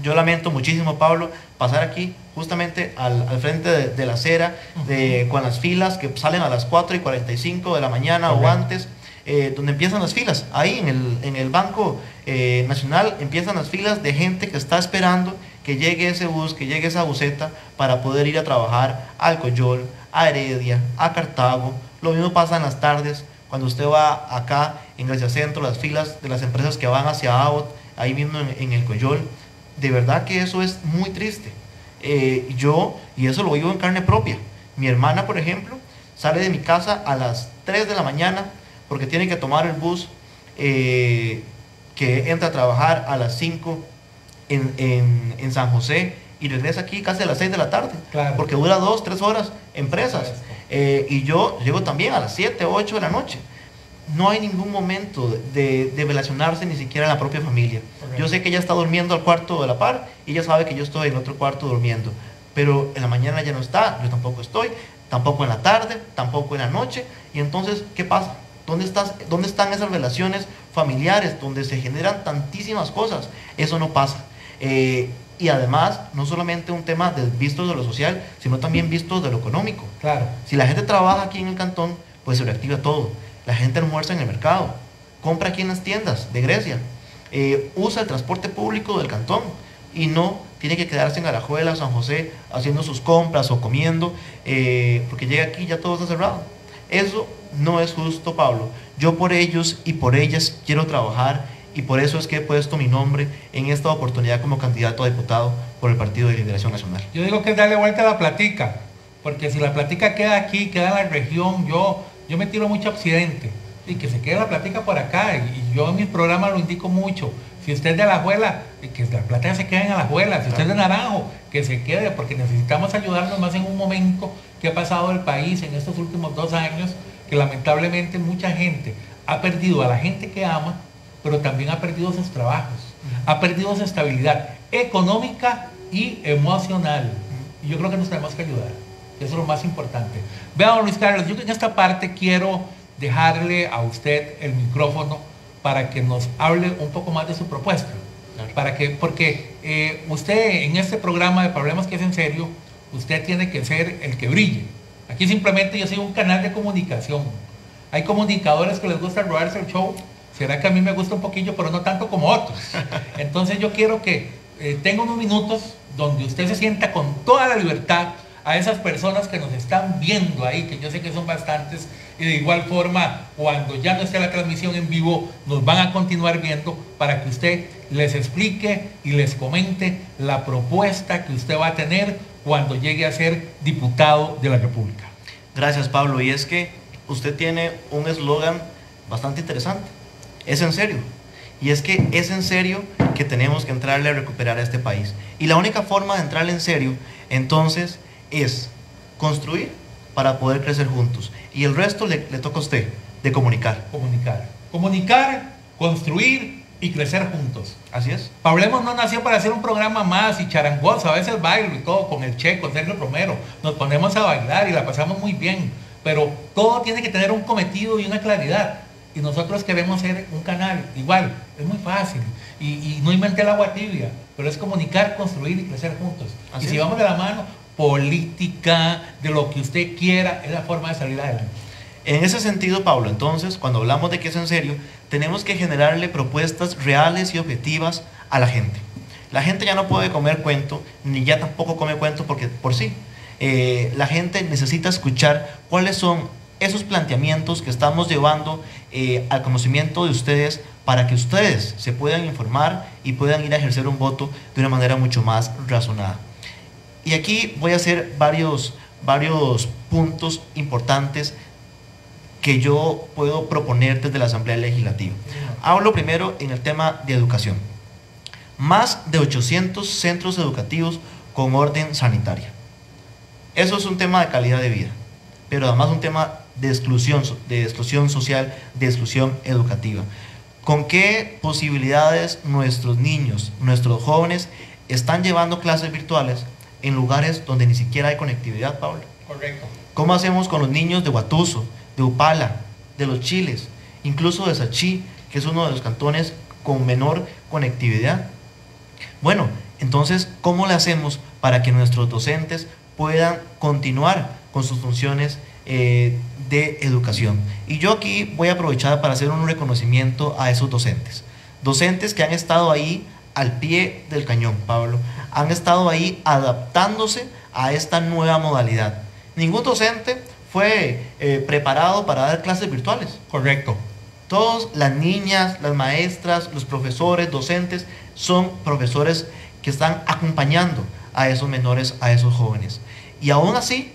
yo lamento muchísimo, Pablo, pasar aquí justamente al, al frente de, de la acera, de, con las filas que salen a las 4 y 45 de la mañana o antes, eh, donde empiezan las filas. Ahí en el, en el Banco eh, Nacional empiezan las filas de gente que está esperando que llegue ese bus, que llegue esa buseta para poder ir a trabajar al Coyol, a Heredia, a Cartago. Lo mismo pasa en las tardes, cuando usted va acá en Gracia Centro, las filas de las empresas que van hacia Abbott, ahí mismo en, en el Coyol de verdad que eso es muy triste. Eh, yo, y eso lo vivo en carne propia, mi hermana, por ejemplo, sale de mi casa a las 3 de la mañana porque tiene que tomar el bus eh, que entra a trabajar a las 5 en, en, en, San José y regresa aquí casi a las 6 de la tarde, Claro. porque dura 2, 3 horas en presas. Eh, y yo llego también a las 7, 8 de la noche. No hay ningún momento de, de relacionarse ni siquiera en la propia familia. Yo sé que ella está durmiendo al cuarto de la par y ella sabe que yo estoy en otro cuarto durmiendo. Pero en la mañana ya no está, yo tampoco estoy, tampoco en la tarde, tampoco en la noche. Y entonces, ¿qué pasa? ¿Dónde, estás, ¿Dónde están esas relaciones familiares donde se generan tantísimas cosas? Eso no pasa. Eh, y además, no solamente un tema de, visto de lo social, sino también visto de lo económico. Claro. Si la gente trabaja aquí en el cantón, pues se reactiva todo. La gente almuerza en el mercado, compra aquí en las tiendas de Grecia, eh, usa el transporte público del cantón y no tiene que quedarse en Alajuela, San José, haciendo sus compras o comiendo, eh, porque llega aquí y ya todo está cerrado. Eso no es justo, Pablo. Yo por ellos y por ellas quiero trabajar y por eso es que he puesto mi nombre en esta oportunidad como candidato a diputado por el Partido de Liberación Nacional. Yo digo que es darle vuelta a la platica, porque si la platica queda aquí, queda en la región, yo, yo me tiro mucho a Occidente, y que se quede la platica por acá, y yo en mis programas lo indico mucho. Si usted es de Alajuela, que la plática se quede en Alajuela. Si usted es de Naranjo, que se quede, porque necesitamos ayudarnos más en un momento que ha pasado el país en estos últimos dos años, que lamentablemente mucha gente ha perdido a la gente que ama, pero también ha perdido sus trabajos, ha perdido su estabilidad económica y emocional. Y yo creo que nos tenemos que ayudar. Eso es lo más importante. Vean, Luis Carlos, yo en esta parte quiero dejarle a usted el micrófono para que nos hable un poco más de su propuesta. Claro. Para que, porque eh, usted en este programa de Problemas que es en serio, usted tiene que ser el que brille. Aquí simplemente yo soy un canal de comunicación. Hay comunicadores que les gusta robarse el show. Será que a mí me gusta un poquillo, pero no tanto como otros. Entonces yo quiero que eh, tenga unos minutos donde usted se sienta con toda la libertad a esas personas que nos están viendo ahí, que yo sé que son bastantes, y de igual forma, cuando ya no esté la transmisión en vivo, nos van a continuar viendo para que usted les explique y les comente la propuesta que usted va a tener cuando llegue a ser diputado de la República. Gracias, Pablo. Y es que usted tiene un eslogan bastante interesante. Es en serio. Y es que es en serio que tenemos que entrarle a recuperar a este país. Y la única forma de entrarle en serio, entonces, es construir para poder crecer juntos. Y el resto le, le toca a usted, de comunicar. Comunicar. Comunicar, construir y crecer juntos. Así es. Pablemos no nació para hacer un programa más y charangoso, a veces bailo y todo con el Che, con Sergio Romero. Nos ponemos a bailar y la pasamos muy bien. Pero todo tiene que tener un cometido y una claridad. Y nosotros queremos ser un canal. Igual, es muy fácil. Y, y no inventé el agua tibia, pero es comunicar, construir y crecer juntos. Así y si es. vamos de la mano, política, de lo que usted quiera, es la forma de salir adelante. En ese sentido, Pablo, entonces, cuando hablamos de que es en serio, tenemos que generarle propuestas reales y objetivas a la gente. La gente ya no puede comer cuento, ni ya tampoco come cuento porque por sí. Eh, la gente necesita escuchar cuáles son esos planteamientos que estamos llevando eh, al conocimiento de ustedes para que ustedes se puedan informar y puedan ir a ejercer un voto de una manera mucho más razonada. Y aquí voy a hacer varios, varios puntos importantes que yo puedo proponer desde la Asamblea Legislativa. Hablo primero en el tema de educación. Más de 800 centros educativos con orden sanitaria. Eso es un tema de calidad de vida, pero además un tema de exclusión, de exclusión social, de exclusión educativa. ¿Con qué posibilidades nuestros niños, nuestros jóvenes están llevando clases virtuales en lugares donde ni siquiera hay conectividad, Pablo? Correcto. ¿Cómo hacemos con los niños de Huatuso, de Upala, de los Chiles, incluso de Sachí, que es uno de los cantones con menor conectividad? Bueno, Entonces, ¿cómo le hacemos para que nuestros docentes puedan continuar con sus funciones eh, de educación? Y yo aquí voy a aprovechar para hacer un reconocimiento a esos docentes. Docentes que han estado ahí al pie del cañón, Pablo. Han estado ahí adaptándose a esta nueva modalidad. Ningún docente fue eh, preparado para dar clases virtuales. Correcto. Todas las niñas, las maestras, los profesores, docentes, son profesores que están acompañando a esos menores, a esos jóvenes. Y aún así,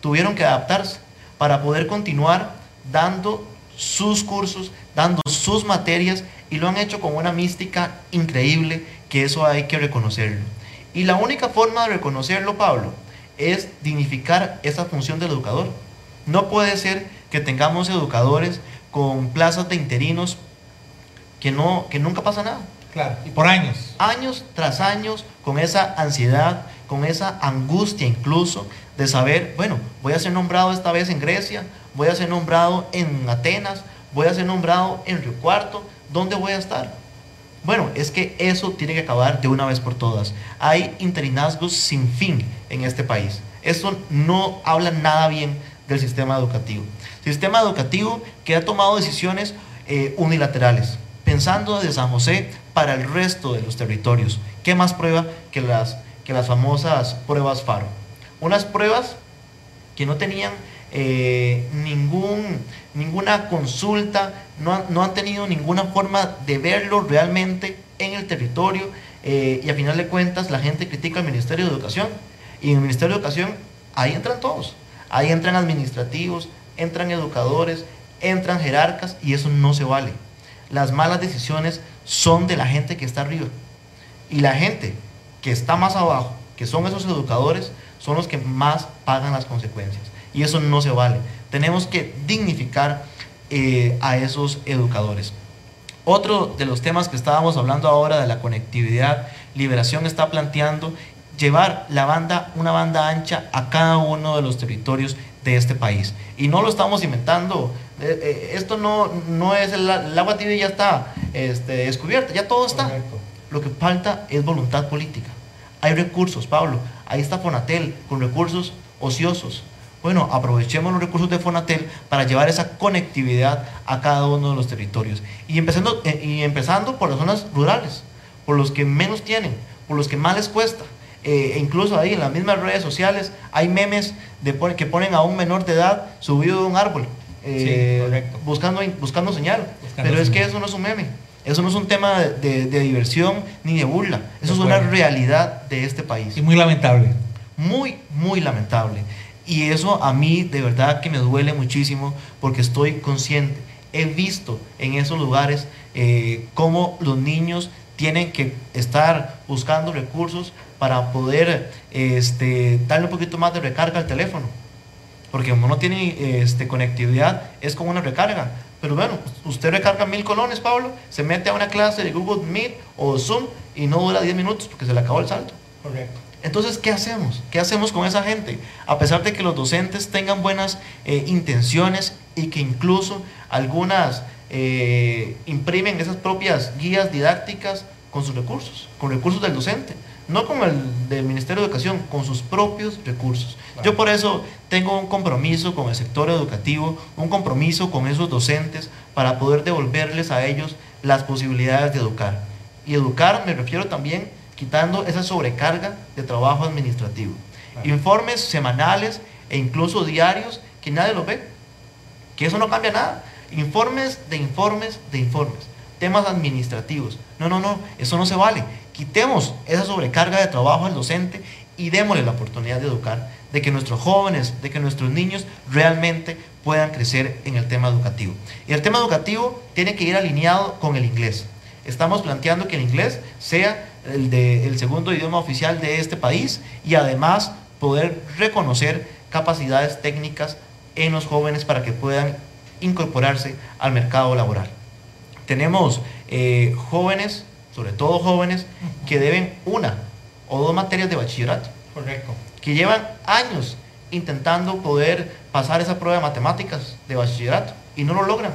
tuvieron que adaptarse para poder continuar dando sus cursos, dando sus materias, y lo han hecho con una mística increíble, que eso hay que reconocerlo. Y la única forma de reconocerlo, Pablo, es dignificar esa función del educador. No puede ser que tengamos educadores con plazas de interinos que, no, que nunca pasa nada. Claro, y por años. Años tras años con esa ansiedad, con esa angustia incluso de saber, bueno, voy a ser nombrado esta vez en Grecia, voy a ser nombrado en Atenas, voy a ser nombrado en Río Cuarto, ¿dónde voy a estar? Bueno, es que eso tiene que acabar de una vez por todas. Hay interinazgos sin fin en este país. Eso no habla nada bien del sistema educativo. Sistema educativo que ha tomado decisiones eh, unilaterales, pensando desde San José para el resto de los territorios. ¿Qué más prueba que las, que las famosas pruebas FARO? Unas pruebas que no tenían eh, ningún, ninguna consulta, no, no, han tenido ninguna forma de verlo realmente en el territorio eh, y a final de cuentas la gente critica al Ministerio de Educación y en el Ministerio de Educación ahí entran todos, ahí entran administrativos, entran educadores, entran jerarcas y eso no se vale. Las malas decisiones son de la gente que está arriba y la gente que está más abajo, que son esos educadores, son los que más pagan las consecuencias y eso no se vale. Tenemos que dignificar eh, a esos educadores. Otro de los temas que estábamos hablando ahora de la conectividad, Liberación está planteando llevar la banda, una banda ancha a cada uno de los territorios de este país. Y no lo estamos inventando. Eh, eh, esto no, no es el, agua tibia ya está este, descubierta, ya todo está. Lo que falta es voluntad política. Hay recursos, Pablo. Ahí está Fonatel con recursos ociosos. Bueno, aprovechemos los recursos de Fonatel para llevar esa conectividad a cada uno de los territorios. Y empezando, eh, y empezando por las zonas rurales, por los que menos tienen, por los que más les cuesta. e incluso ahí en las mismas redes sociales hay memes de, que ponen a un menor de edad subido de un árbol, eh, buscando, buscando señal. Pero es que eso no es un meme. Eso no es un tema de, de diversión ni de burla. Eso es una realidad de este país. Y muy lamentable. Muy, muy lamentable. Y eso a mí de verdad que me duele muchísimo porque estoy consciente. He visto en esos lugares eh, cómo los niños tienen que estar buscando recursos para poder este, darle un poquito más de recarga al teléfono. Porque como no tiene este, conectividad, es como una recarga. Pero bueno, usted recarga mil colones, Pablo, se mete a una clase de Google Meet o Zoom y no dura 10 minutos porque se le acabó el salto. Correcto. Entonces, ¿qué hacemos? ¿Qué hacemos con esa gente? A pesar de que los docentes tengan buenas eh, intenciones y que incluso algunas eh, imprimen esas propias guías didácticas con sus recursos, con recursos del docente, no con el del Ministerio de Educación, con sus propios recursos. Yo por eso tengo un compromiso con el sector educativo, un compromiso con esos docentes para poder devolverles a ellos las posibilidades de educar. Y educar me refiero también quitando esa sobrecarga de trabajo administrativo. Informes semanales e incluso diarios que nadie los ve, que eso no cambia nada. Informes de informes de informes, temas administrativos. No, no, no, eso no se vale. Quitemos esa sobrecarga de trabajo al docente y démosle la oportunidad de educar, de que nuestros jóvenes, de que nuestros niños realmente puedan crecer en el tema educativo. Y el tema educativo tiene que ir alineado con el inglés. Estamos planteando que el inglés sea el, de, el segundo idioma oficial de este país y además poder reconocer capacidades técnicas en los jóvenes para que puedan incorporarse al mercado laboral. Tenemos eh, jóvenes, sobre todo jóvenes, que deben una o dos materias de bachillerato. Correcto. Que llevan años intentando poder pasar esa prueba de matemáticas de bachillerato y no lo logran.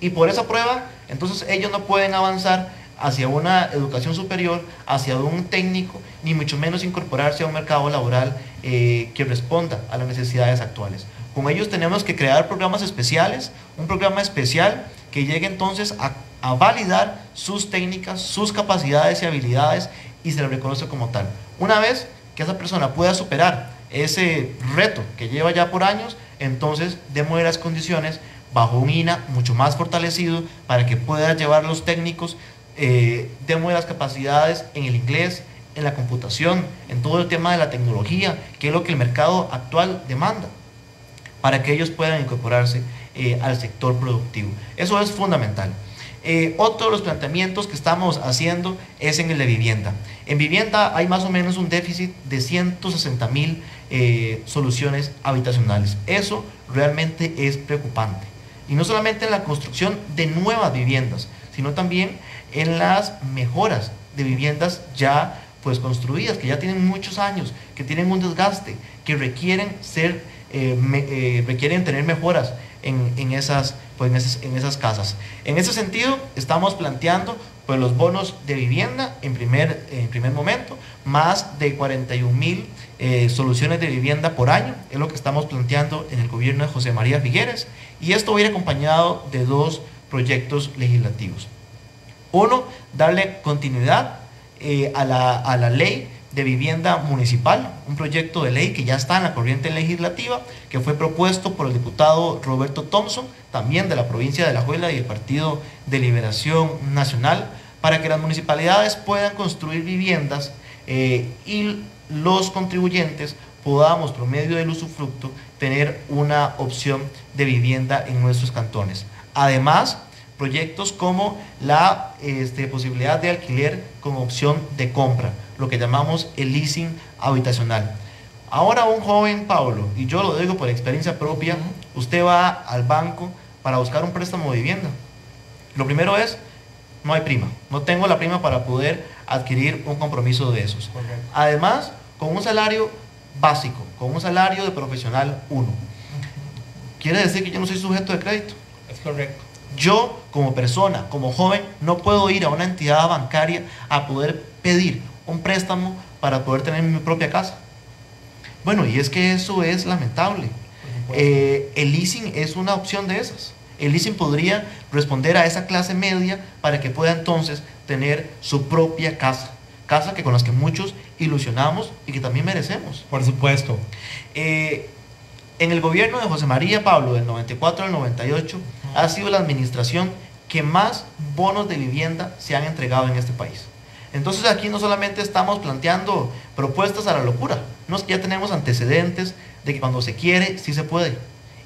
Y por esa prueba, entonces ellos no pueden avanzar hacia una educación superior, hacia un técnico, ni mucho menos incorporarse a un mercado laboral eh, que responda a las necesidades actuales. Con ellos tenemos que crear programas especiales, un programa especial que llegue entonces a, a validar sus técnicas, sus capacidades y habilidades y se le reconoce como tal. Una vez que esa persona pueda superar ese reto que lleva ya por años, entonces démosle las condiciones bajo un INA mucho más fortalecido para que pueda llevar los técnicos, eh, démosle las capacidades en el inglés, en la computación, en todo el tema de la tecnología, que es lo que el mercado actual demanda, para que ellos puedan incorporarse eh, al sector productivo. Eso es fundamental. Eh, otro de los planteamientos que estamos haciendo es en el de vivienda. En vivienda hay más o menos un déficit de 160 mil eh, soluciones habitacionales. Eso realmente es preocupante. Y no solamente en la construcción de nuevas viviendas, sino también en las mejoras de viviendas ya pues construidas, que ya tienen muchos años, que tienen un desgaste, que requieren ser, eh, requieren tener mejoras en, esas, pues, en, esas, casas. En ese sentido, estamos planteando pues, los bonos de vivienda en primer, en primer momento, más de 41 mil eh, soluciones de vivienda por año, es lo que estamos planteando en el gobierno de José María Figueres, y esto va a ir acompañado de dos proyectos legislativos. Uno, darle continuidad eh, a, la, a la ley de vivienda municipal, un proyecto de ley que ya está en la corriente legislativa, que fue propuesto por el diputado Roberto Thompson, también de la provincia de La Juela y el Partido de Liberación Nacional, para que las municipalidades puedan construir viviendas eh, y los contribuyentes podamos, por medio del usufructo, tener una opción de vivienda en nuestros cantones. Además, proyectos como la este, posibilidad de alquiler con opción de compra lo que llamamos el leasing habitacional. Ahora un joven Pablo, y yo lo digo por experiencia propia, usted va al banco para buscar un préstamo de vivienda. Lo primero es, no hay prima, no tengo la prima para poder adquirir un compromiso de esos. Además, con un salario básico, con un salario de profesional 1. Quiere decir que yo no soy sujeto de crédito. Es correcto. Yo, como persona, como joven, no puedo ir a una entidad bancaria a poder pedir un préstamo para poder tener mi propia casa. Bueno, y es que eso es lamentable. Eh, el leasing es una opción de esas. El leasing podría responder a esa clase media para que pueda entonces tener su propia casa. Casa que con las que muchos ilusionamos y que también merecemos. Por supuesto. Eh, en el gobierno de José María Pablo, del 94 al 98, ha sido la administración que más bonos de vivienda se han entregado en este país. Entonces aquí no solamente estamos planteando propuestas a la locura, no ya tenemos antecedentes de que cuando se quiere, sí se puede.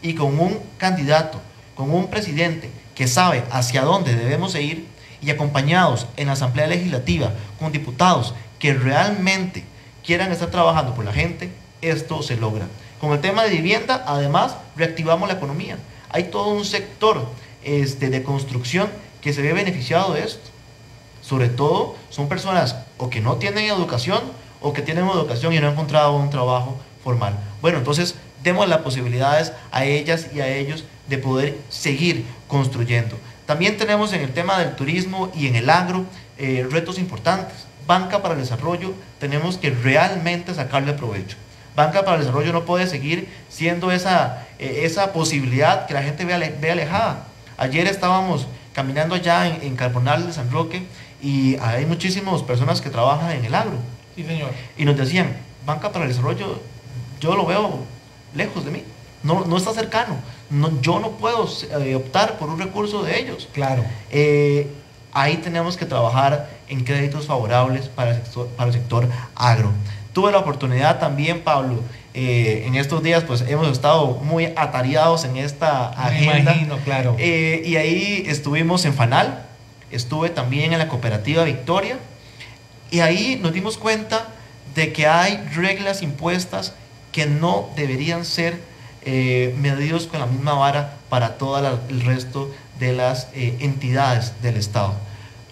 Y con un candidato, con un presidente que sabe hacia dónde debemos ir y acompañados en la Asamblea Legislativa con diputados que realmente quieran estar trabajando por la gente, esto se logra. Con el tema de vivienda, además, reactivamos la economía. Hay todo un sector este, de construcción que se ve beneficiado de esto sobre todo son personas o que no tienen educación o que tienen educación y no han encontrado un trabajo formal. Bueno, entonces demos las posibilidades a ellas y a ellos de poder seguir construyendo. También tenemos en el tema del turismo y en el agro eh, retos importantes. Banca para el desarrollo tenemos que realmente sacarle provecho. Banca para el desarrollo no puede seguir siendo esa, eh, esa posibilidad que la gente ve alejada. Ayer estábamos caminando allá en, en Carbonal de San Roque y hay muchísimas personas que trabajan en el agro. Sí, señor. Y nos decían, banca para el desarrollo, yo lo veo lejos de mí, no, no está cercano. No, yo no puedo eh, optar por un recurso de ellos. Claro. Eh, ahí tenemos que trabajar en créditos favorables para el sector, para el sector agro. Tuve la oportunidad también, Pablo, eh, en estos días pues hemos estado muy atareados en esta agenda. Me imagino, claro. y ahí estuvimos en Fanal, estuve también en la cooperativa Victoria y ahí nos dimos cuenta de que hay reglas impuestas que no deberían ser eh, medidos con la misma vara para todo el resto de las eh, entidades del Estado.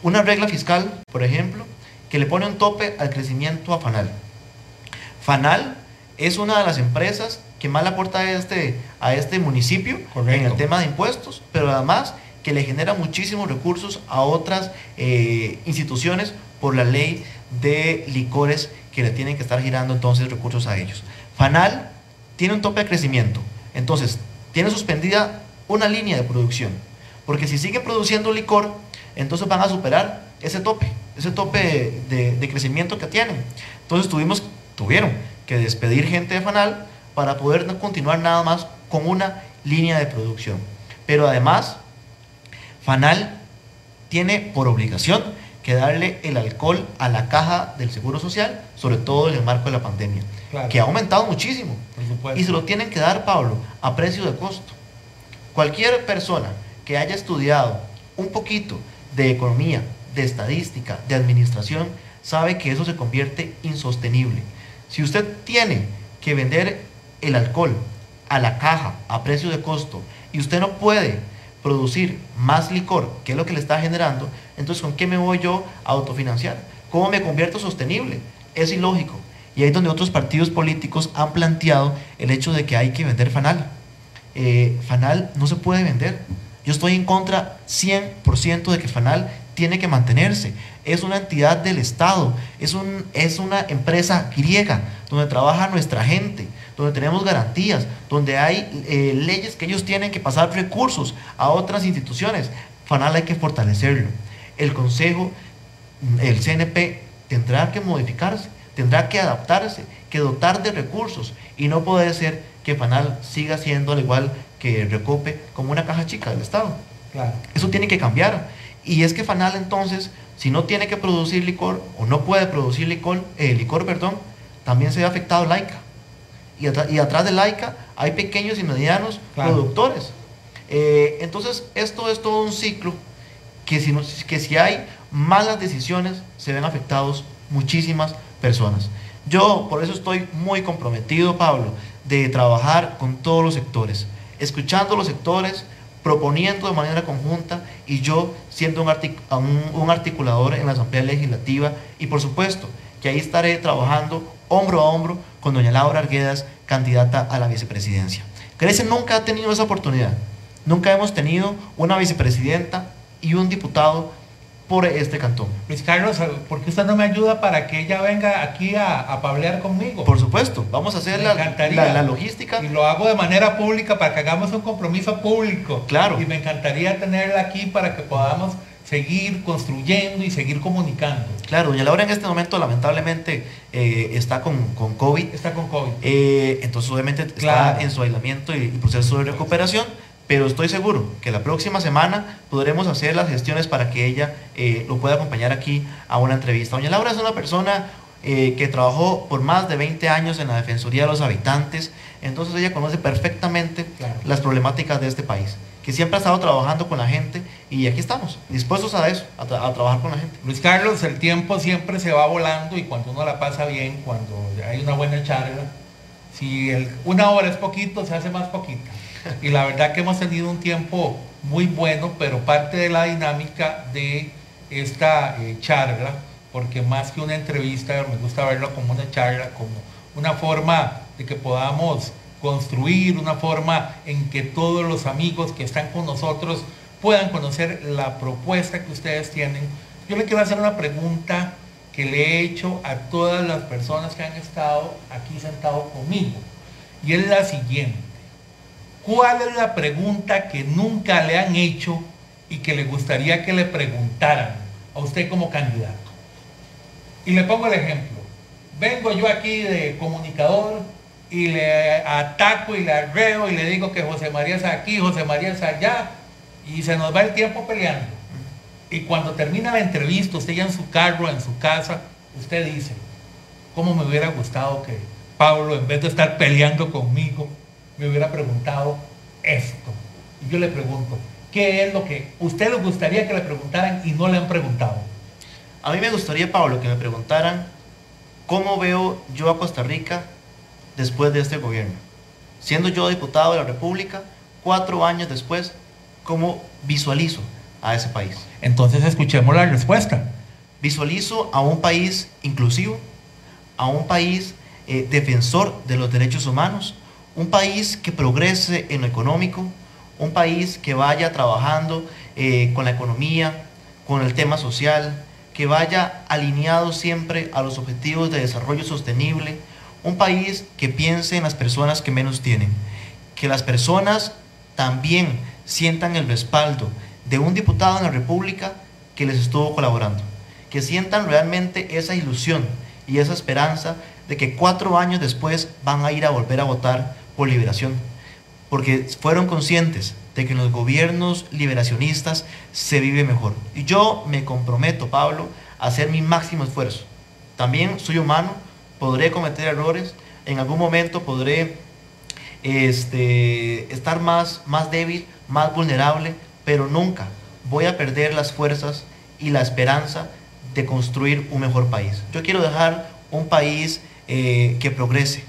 Una regla fiscal, por ejemplo, que le pone un tope al crecimiento a Fanal. Es una de las empresas que más le aporta a este, a este municipio en el tema de impuestos, pero además que le genera muchísimos recursos a otras eh, instituciones por la ley de licores que le tienen que estar girando entonces recursos a ellos. Fanal tiene un tope de crecimiento, entonces tiene suspendida una línea de producción, porque si sigue produciendo licor, entonces van a superar ese tope, ese tope de, crecimiento que tienen. Entonces tuvimos, tuvieron que despedir gente de Fanal para poder continuar nada más con una línea de producción. Pero además, Fanal tiene por obligación que darle el alcohol a la caja del Seguro Social, sobre todo en el marco de la pandemia, que ha aumentado muchísimo. Y se lo tienen que dar, Pablo, a precio de costo. Cualquier persona que haya estudiado un poquito de economía, de estadística, de administración, sabe que eso se convierte insostenible. Si usted tiene que vender el alcohol a la caja a precio de costo y usted no puede producir más licor, que es lo que le está generando, entonces ¿con qué me voy yo a autofinanciar? ¿Cómo me convierto sostenible? Es ilógico. Y ahí es donde otros partidos políticos han planteado el hecho de que hay que vender Fanal. Eh, Fanal no se puede vender. Yo estoy en contra 100% de que Fanal tiene que mantenerse. Es una entidad del Estado, es, un, es una empresa griega donde trabaja nuestra gente, donde tenemos garantías, donde hay eh, leyes que ellos tienen que pasar recursos a otras instituciones. Fanal hay que fortalecerlo. El Consejo, el CNP, tendrá que modificarse, tendrá que adaptarse, que dotar de recursos y no puede ser que Fanal siga siendo al igual que Recope como una caja chica del Estado. Eso tiene que cambiar. Y es que Fanal entonces, si no tiene que producir licor o no puede producir licor, eh, licor perdón, también se ve afectado Laica. Y, y, atrás de Laica hay pequeños y medianos productores. Eh, entonces, esto es todo un ciclo que si, que si hay malas decisiones, se ven afectados muchísimas personas. Yo por eso estoy muy comprometido, Pablo, de trabajar con todos los sectores, escuchando los sectores, proponiendo de manera conjunta y yo siendo un, articulador en la Asamblea Legislativa y por supuesto que ahí estaré trabajando hombro a hombro con doña Laura Arguedas, candidata a la vicepresidencia. Crece nunca ha tenido esa oportunidad. Nunca hemos tenido una vicepresidenta y un diputado por este cantón. Luis Carlos, ¿por qué usted no me ayuda para que ella venga aquí a, a pablear conmigo? Por supuesto, vamos a hacer la, la, logística. Y lo hago de manera pública para que hagamos un compromiso público. Claro. Y me encantaría tenerla aquí para que podamos seguir construyendo y seguir comunicando. Claro, doña Laura en este momento lamentablemente eh, está con, con, COVID. Está con COVID. Eh, entonces obviamente está en su aislamiento y proceso de recuperación pero estoy seguro que la próxima semana podremos hacer las gestiones para que ella eh, lo pueda acompañar aquí a una entrevista. Doña Laura es una persona eh, que trabajó por más de 20 años en la Defensoría de los Habitantes, entonces ella conoce perfectamente las problemáticas de este país, que siempre ha estado trabajando con la gente y aquí estamos, dispuestos a eso, a, trabajar con la gente. Luis Carlos, el tiempo siempre se va volando y cuando uno la pasa bien, cuando hay una buena charla, si una hora es poquito, se hace más poquita y la verdad que hemos tenido un tiempo muy bueno, pero parte de la dinámica de esta eh, charla, porque más que una entrevista, me gusta verlo como una charla, como una forma de que podamos construir, una forma en que todos los amigos que están con nosotros puedan conocer la propuesta que ustedes tienen. Yo le quiero hacer una pregunta que le he hecho a todas las personas que han estado aquí sentados conmigo, y es la siguiente. ¿Cuál es la pregunta que nunca le han hecho y que le gustaría que le preguntaran a usted como candidato? Y le pongo el ejemplo. Vengo yo aquí de comunicador y le ataco y le arreo y le digo que José María es aquí, José María es allá y se nos va el tiempo peleando. Y cuando termina la entrevista, usted ya en su carro, en su casa, usted dice, ¿cómo me hubiera gustado que Pablo, en vez de estar peleando conmigo, me hubiera preguntado esto. Y yo le pregunto, ¿qué es lo que usted le gustaría que le preguntaran y no le han preguntado? A mí me gustaría, Pablo, que me preguntaran cómo veo yo a Costa Rica después de este gobierno. Siendo yo diputado de la República, cuatro años después, ¿cómo visualizo a ese país? Entonces escuchemos la respuesta. Visualizo a un país inclusivo, a un país eh, defensor de los derechos humanos, un país que progrese en lo económico, un país que vaya trabajando eh, con la economía, con el tema social, que vaya alineado siempre a los objetivos de desarrollo sostenible, un país que piense en las personas que menos tienen, que las personas también sientan el respaldo de un diputado en la República que les estuvo colaborando, que sientan realmente esa ilusión y esa esperanza de que cuatro años después van a ir a volver a votar por liberación, porque fueron conscientes de que en los gobiernos liberacionistas se vive mejor. Y yo me comprometo, Pablo, a hacer mi máximo esfuerzo. También soy humano, podré cometer errores, en algún momento podré este, estar más, más débil, más vulnerable, pero nunca voy a perder las fuerzas y la esperanza de construir un mejor país. Yo quiero dejar un país eh, que progrese,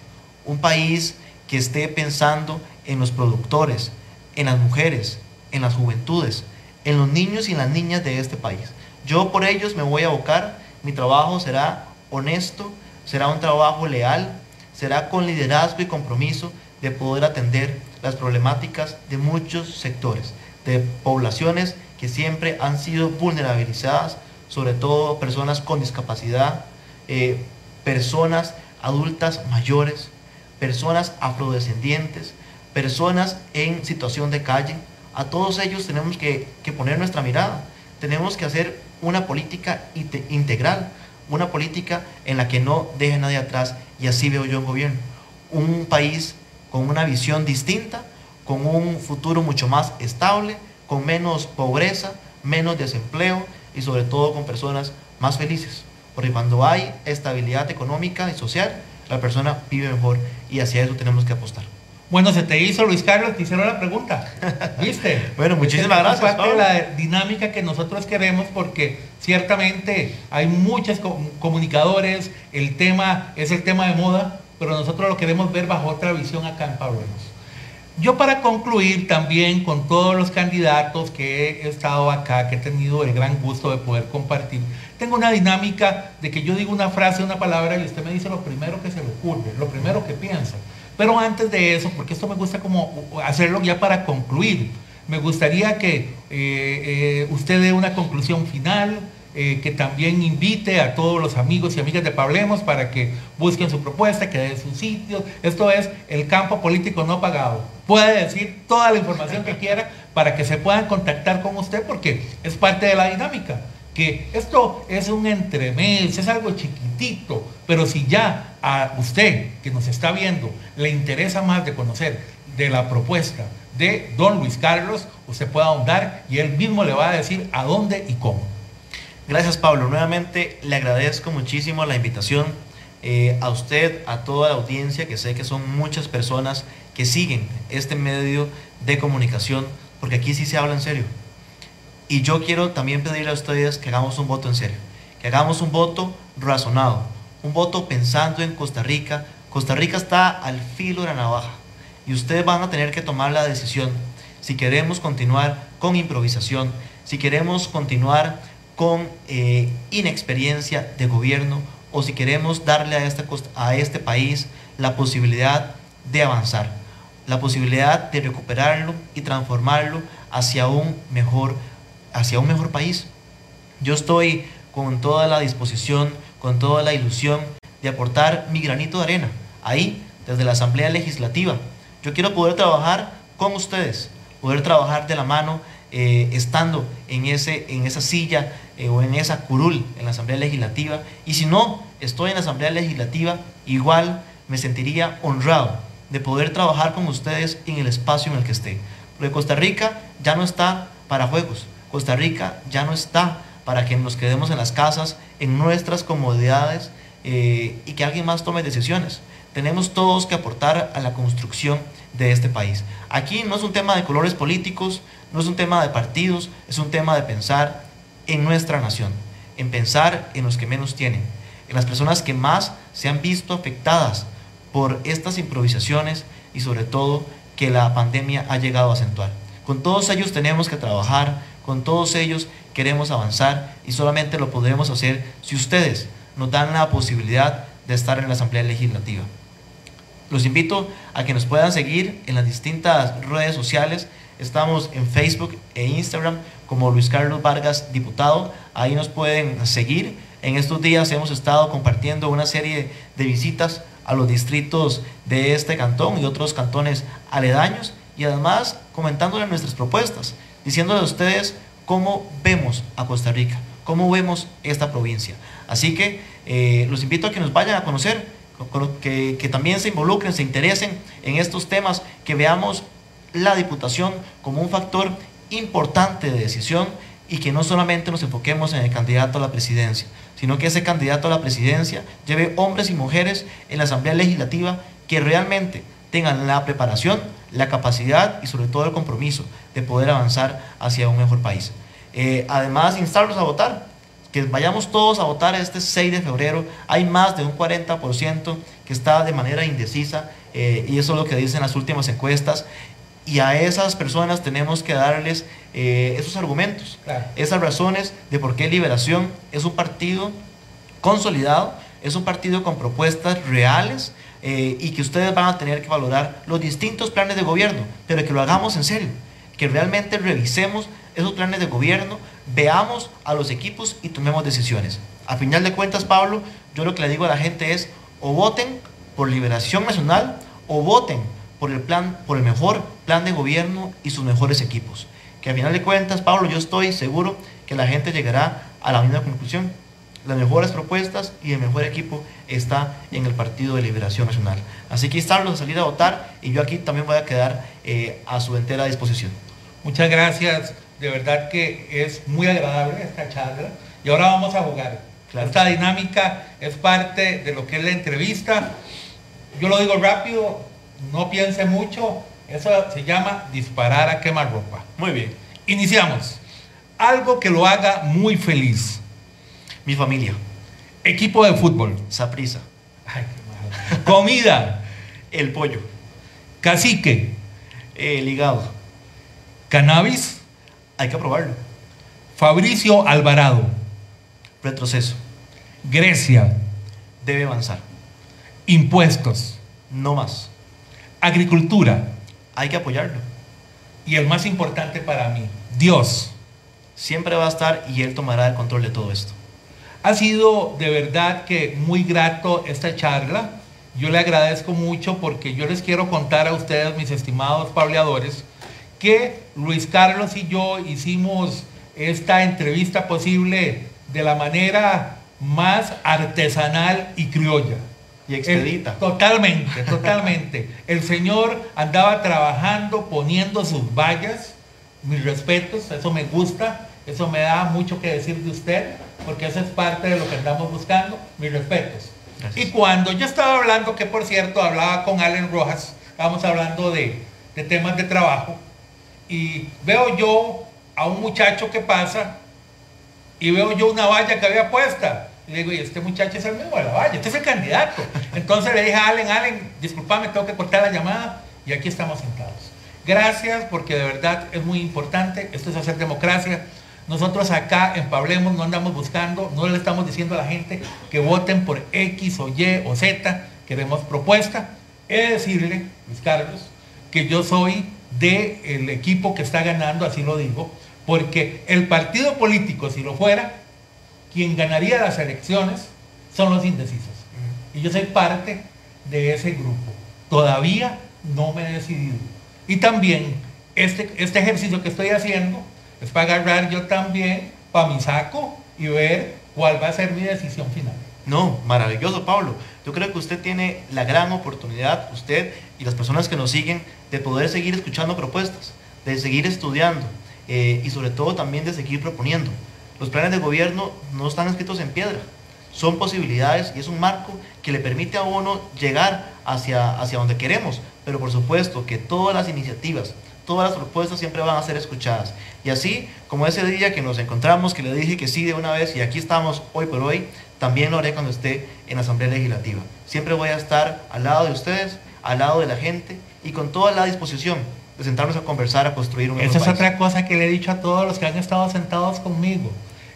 un país que esté pensando en los productores, en las mujeres, en las juventudes, en los niños y las niñas de este país. Yo por ellos me voy a abocar, mi trabajo será honesto, será un trabajo leal, será con liderazgo y compromiso de poder atender las problemáticas de muchos sectores, de poblaciones que siempre han sido vulnerabilizadas, sobre todo personas con discapacidad, eh, personas adultas mayores, personas afrodescendientes, personas en situación de calle. A todos ellos tenemos que, poner nuestra mirada. Tenemos que hacer una política integral, una política en la que no deje nadie atrás. Y así veo yo un gobierno. Un país con una visión distinta, con un futuro mucho más estable, con menos pobreza, menos desempleo y sobre todo con personas más felices. Porque cuando hay estabilidad económica y social, la persona vive mejor y hacia eso tenemos que apostar. Bueno, se te hizo Luis Carlos, te hicieron la pregunta. ¿Viste? bueno, muchísimas gracias. Parte de la dinámica que nosotros queremos porque ciertamente hay muchos comunicadores, el tema es el tema de moda, pero nosotros lo queremos ver bajo otra visión acá en Pablo yo para concluir también con todos los candidatos que he estado acá, que he tenido el gran gusto de poder compartir, tengo una dinámica de que yo digo una frase, una palabra y usted me dice lo primero que se le ocurre, lo primero que piensa. Pero antes de eso, porque esto me gusta como hacerlo ya para concluir, me gustaría que eh, eh, usted dé una conclusión final, eh, que también invite a todos los amigos y amigas de Pablemos para que busquen su propuesta, que den sus sitios. Esto es el campo político no pagado. Puede decir toda la información que quiera para que se puedan contactar con usted porque es parte de la dinámica. Que esto es un entremés, es algo chiquitito, pero si ya a usted que nos está viendo le interesa más de conocer de la propuesta de don Luis Carlos, usted puede ahondar y él mismo le va a decir a dónde y cómo. Gracias Pablo, nuevamente le agradezco muchísimo la invitación eh, a usted, a toda la audiencia, que sé que son muchas personas que siguen este medio de comunicación, porque aquí sí se habla en serio. Y yo quiero también pedirle a ustedes que hagamos un voto en serio, que hagamos un voto razonado, un voto pensando en Costa Rica. Costa Rica está al filo de la navaja y ustedes van a tener que tomar la decisión si queremos continuar con improvisación, si queremos continuar con eh, inexperiencia de gobierno o si queremos darle a, esta, a este país la posibilidad de avanzar, la posibilidad de recuperarlo y transformarlo hacia un mejor, hacia un mejor país. Yo estoy con toda la disposición, con toda la ilusión de aportar mi granito de arena ahí, desde la Asamblea Legislativa. Yo quiero poder trabajar con ustedes, poder trabajar de la mano, eh, estando en, ese, en esa silla eh, o en esa curul en la Asamblea Legislativa. Y si no estoy en la Asamblea Legislativa, igual me sentiría honrado de poder trabajar con ustedes en el espacio en el que esté. Porque Costa Rica ya no está para juegos. Costa Rica ya no está para que nos quedemos en las casas, en nuestras comodidades eh, y que alguien más tome decisiones. Tenemos todos que aportar a la construcción de este país. Aquí no es un tema de colores políticos, no es un tema de partidos, es un tema de pensar en nuestra nación, en pensar en los que menos tienen, en las personas que más se han visto afectadas por estas improvisaciones y sobre todo que la pandemia ha llegado a acentuar. Con todos ellos tenemos que trabajar, con todos ellos queremos avanzar y solamente lo podremos hacer si ustedes nos dan la posibilidad de estar en la Asamblea Legislativa. Los invito a que nos puedan seguir en las distintas redes sociales Estamos en Facebook e Instagram como Luis Carlos Vargas Diputado. Ahí nos pueden seguir. En estos días hemos estado compartiendo una serie de visitas a los distritos de este cantón y otros cantones aledaños y además comentándole nuestras propuestas, diciéndole a ustedes cómo vemos a Costa Rica, cómo vemos esta provincia. Así que eh, los invito a que nos vayan a conocer, que, que también se involucren, se interesen en estos temas, que veamos la Diputación como un factor importante de decisión y que no solamente nos enfoquemos en el candidato a la presidencia, sino que ese candidato a la presidencia lleve hombres y mujeres en la Asamblea Legislativa que realmente tengan la preparación, la capacidad y sobre todo el compromiso de poder avanzar hacia un mejor país. Eh, además, instarlos a votar, que vayamos todos a votar este 6 de febrero. Hay más de un 40% que está de manera indecisa eh, y eso es lo que dicen las últimas encuestas. Y a esas personas tenemos que darles eh, esos argumentos, esas razones de por qué Liberación es un partido consolidado, es un partido con propuestas reales eh, y que ustedes van a tener que valorar los distintos planes de gobierno, pero que lo hagamos en serio, que realmente revisemos esos planes de gobierno, veamos a los equipos y tomemos decisiones. A final de cuentas, Pablo, yo lo que le digo a la gente es o voten por Liberación Nacional o voten por el, plan, por el mejor plan de gobierno y sus mejores equipos. Que a final de cuentas, Pablo, yo estoy seguro que la gente llegará a la misma conclusión. Las mejores propuestas y el mejor equipo está en el Partido de Liberación Nacional. Así que estarlos a salir a votar y yo aquí también voy a quedar eh, a su entera disposición. Muchas gracias, de verdad que es muy agradable esta charla y ahora vamos a jugar. Esta dinámica es parte de lo que es la entrevista. Yo lo digo rápido, no piense mucho, eso se llama disparar a quemar ropa. Muy bien. Iniciamos. Algo que lo haga muy feliz. Mi familia. Equipo de fútbol. Saprisa. Comida. El pollo. Cacique. El hígado. Cannabis. Hay que probarlo. Fabricio Alvarado. Retroceso. Grecia. Debe avanzar. Impuestos. No más. Agricultura. Hay que apoyarlo. Y el más importante para mí, Dios. Siempre va a estar y Él tomará el control de todo esto. Ha sido de verdad que muy grato esta charla. Yo le agradezco mucho porque yo les quiero contar a ustedes, mis estimados pableadores, que Luis Carlos y yo hicimos esta entrevista posible de la manera más artesanal y criolla. Y expedita. El- totalmente, totalmente. El señor andaba trabajando, poniendo sus vallas. Mis respetos, eso me gusta, eso me da mucho que decir de usted, porque eso es parte de lo que andamos buscando. Mis respetos. Gracias. Y cuando yo estaba hablando, que por cierto hablaba con Allen Rojas, estábamos hablando de, de temas de trabajo, y veo yo a un muchacho que pasa y veo yo una valla que había puesta. Y le digo, y este muchacho es el mismo de la valla, este es el candidato. Entonces le dije a Allen, Allen, discúlpame, tengo que cortar la llamada y aquí estamos sentados. Gracias porque de verdad es muy importante, esto es hacer democracia. Nosotros acá en Pablemos no andamos buscando, no le estamos diciendo a la gente que voten por X o Y o Z, queremos propuesta. He de decirle, Luis Carlos, que yo soy del equipo que está ganando, así lo digo, porque el partido político, si lo fuera, quien ganaría las elecciones son los indecisos. Y yo soy parte de ese grupo. Todavía no me he decidido. Y también este, este ejercicio que estoy haciendo es para agarrar yo también para mi saco y ver cuál va a ser mi decisión final. No, maravilloso, Pablo. Yo creo que usted tiene la gran oportunidad, usted y las personas que nos siguen, de poder seguir escuchando propuestas, de seguir estudiando eh, y sobre todo también de seguir proponiendo. Los planes de gobierno no están escritos en piedra, son posibilidades y es un marco que le permite a uno llegar hacia, hacia donde queremos, pero por supuesto que todas las iniciativas, todas las propuestas siempre van a ser escuchadas. Y así como ese día que nos encontramos, que le dije que sí de una vez y aquí estamos hoy por hoy, también lo haré cuando esté en la Asamblea Legislativa. Siempre voy a estar al lado de ustedes, al lado de la gente y con toda la disposición de sentarnos a conversar, a construir un Esa es país. otra cosa que le he dicho a todos los que han estado sentados conmigo,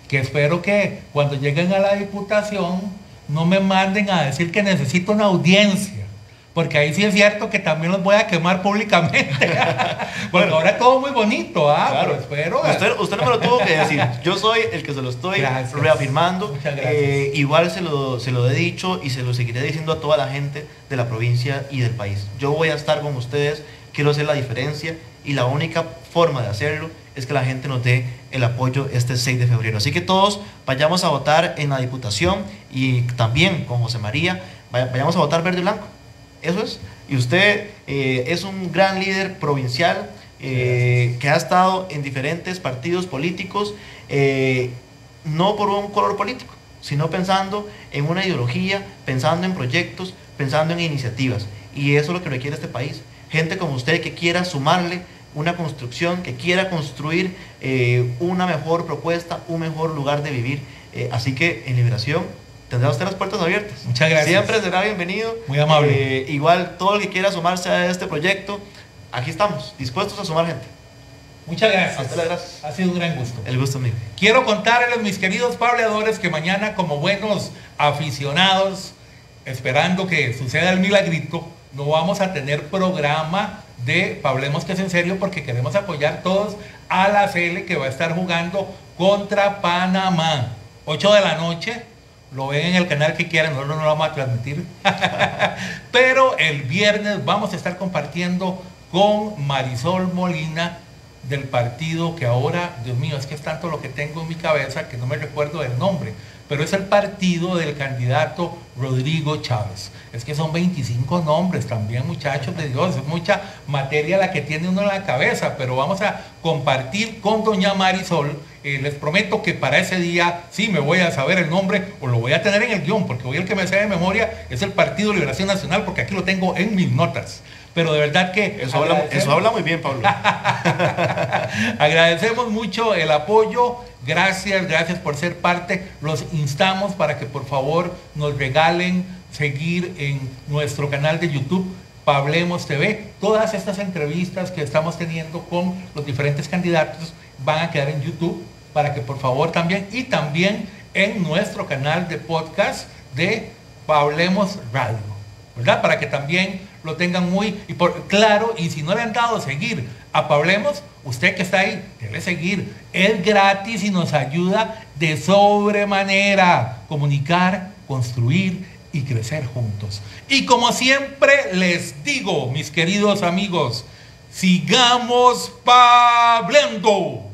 que espero que cuando lleguen a la diputación no me manden a decir que necesito una audiencia, porque ahí sí es cierto que también los voy a quemar públicamente. porque ahora todo muy bonito, ¿ah? Claro. espero. Usted, usted no me lo tuvo que decir. Yo soy el que se lo estoy Gracias. reafirmando. Muchas gracias. Eh, igual se lo, se lo he dicho y se lo seguiré diciendo a toda la gente de la provincia y del país. Yo voy a estar con ustedes, quiero hacer la diferencia y la única forma de hacerlo es que la gente nos dé el apoyo este 6 de febrero. Así que todos vayamos a votar en la Diputación y también con José María, vaya- vayamos a votar verde y blanco. Eso es. Y usted eh, es un gran líder provincial eh, que ha estado en diferentes partidos políticos, eh, no por un color político, sino pensando en una ideología, pensando en proyectos, pensando en iniciativas. Y eso es lo que requiere este país. Gente como usted que quiera sumarle una construcción, que quiera construir una mejor propuesta, un mejor lugar de vivir. Así que en Liberación tendrá usted las puertas abiertas. Muchas gracias. Siempre será bienvenido. Muy amable. Eh, igual todo el que quiera sumarse a este proyecto, aquí estamos, dispuestos a sumar gente. Muchas gracias. A usted las gracias. Ha sido un gran gusto. El gusto mío. Quiero contarles, mis queridos pableadores, que mañana, como buenos aficionados, esperando que suceda el milagrito, no vamos a tener programa de Pablemos que es en serio porque queremos apoyar todos a la CL que va a estar jugando contra Panamá. 8 de la noche, lo ven en el canal que quieran, nosotros no lo vamos a transmitir. Pero el viernes vamos a estar compartiendo con Marisol Molina del partido que ahora, Dios mío, es que es tanto lo que tengo en mi cabeza que no me recuerdo del nombre, pero es el partido del candidato Rodrigo Chávez. Es que son 25 nombres también, muchachos de Dios, es mucha materia la que tiene uno en la cabeza, pero vamos a compartir con doña Marisol. Eh, les prometo que para ese día sí me voy a saber el nombre o lo voy a tener en el guion, porque hoy el que me sé de memoria es el Partido Liberación Nacional, porque aquí lo tengo en mis notas. Pero de verdad que... Eso habla, agradecemos- eso habla muy bien, Pablo. Agradecemos mucho el apoyo. Gracias, gracias por ser parte. Los instamos para que por favor nos regalen seguir en nuestro canal de YouTube. Pablemos TV. Todas estas entrevistas que estamos teniendo con los diferentes candidatos van a quedar en YouTube para que por favor también y también en nuestro canal de podcast de Pablemos Radio. ¿verdad? Para que también lo tengan muy y por, claro. Y si no le han dado seguir a Pablemos, usted que está ahí, debe seguir. Es gratis y nos ayuda de sobremanera. Comunicar, construir y crecer juntos. Y como siempre les digo, mis queridos amigos, sigamos pablando.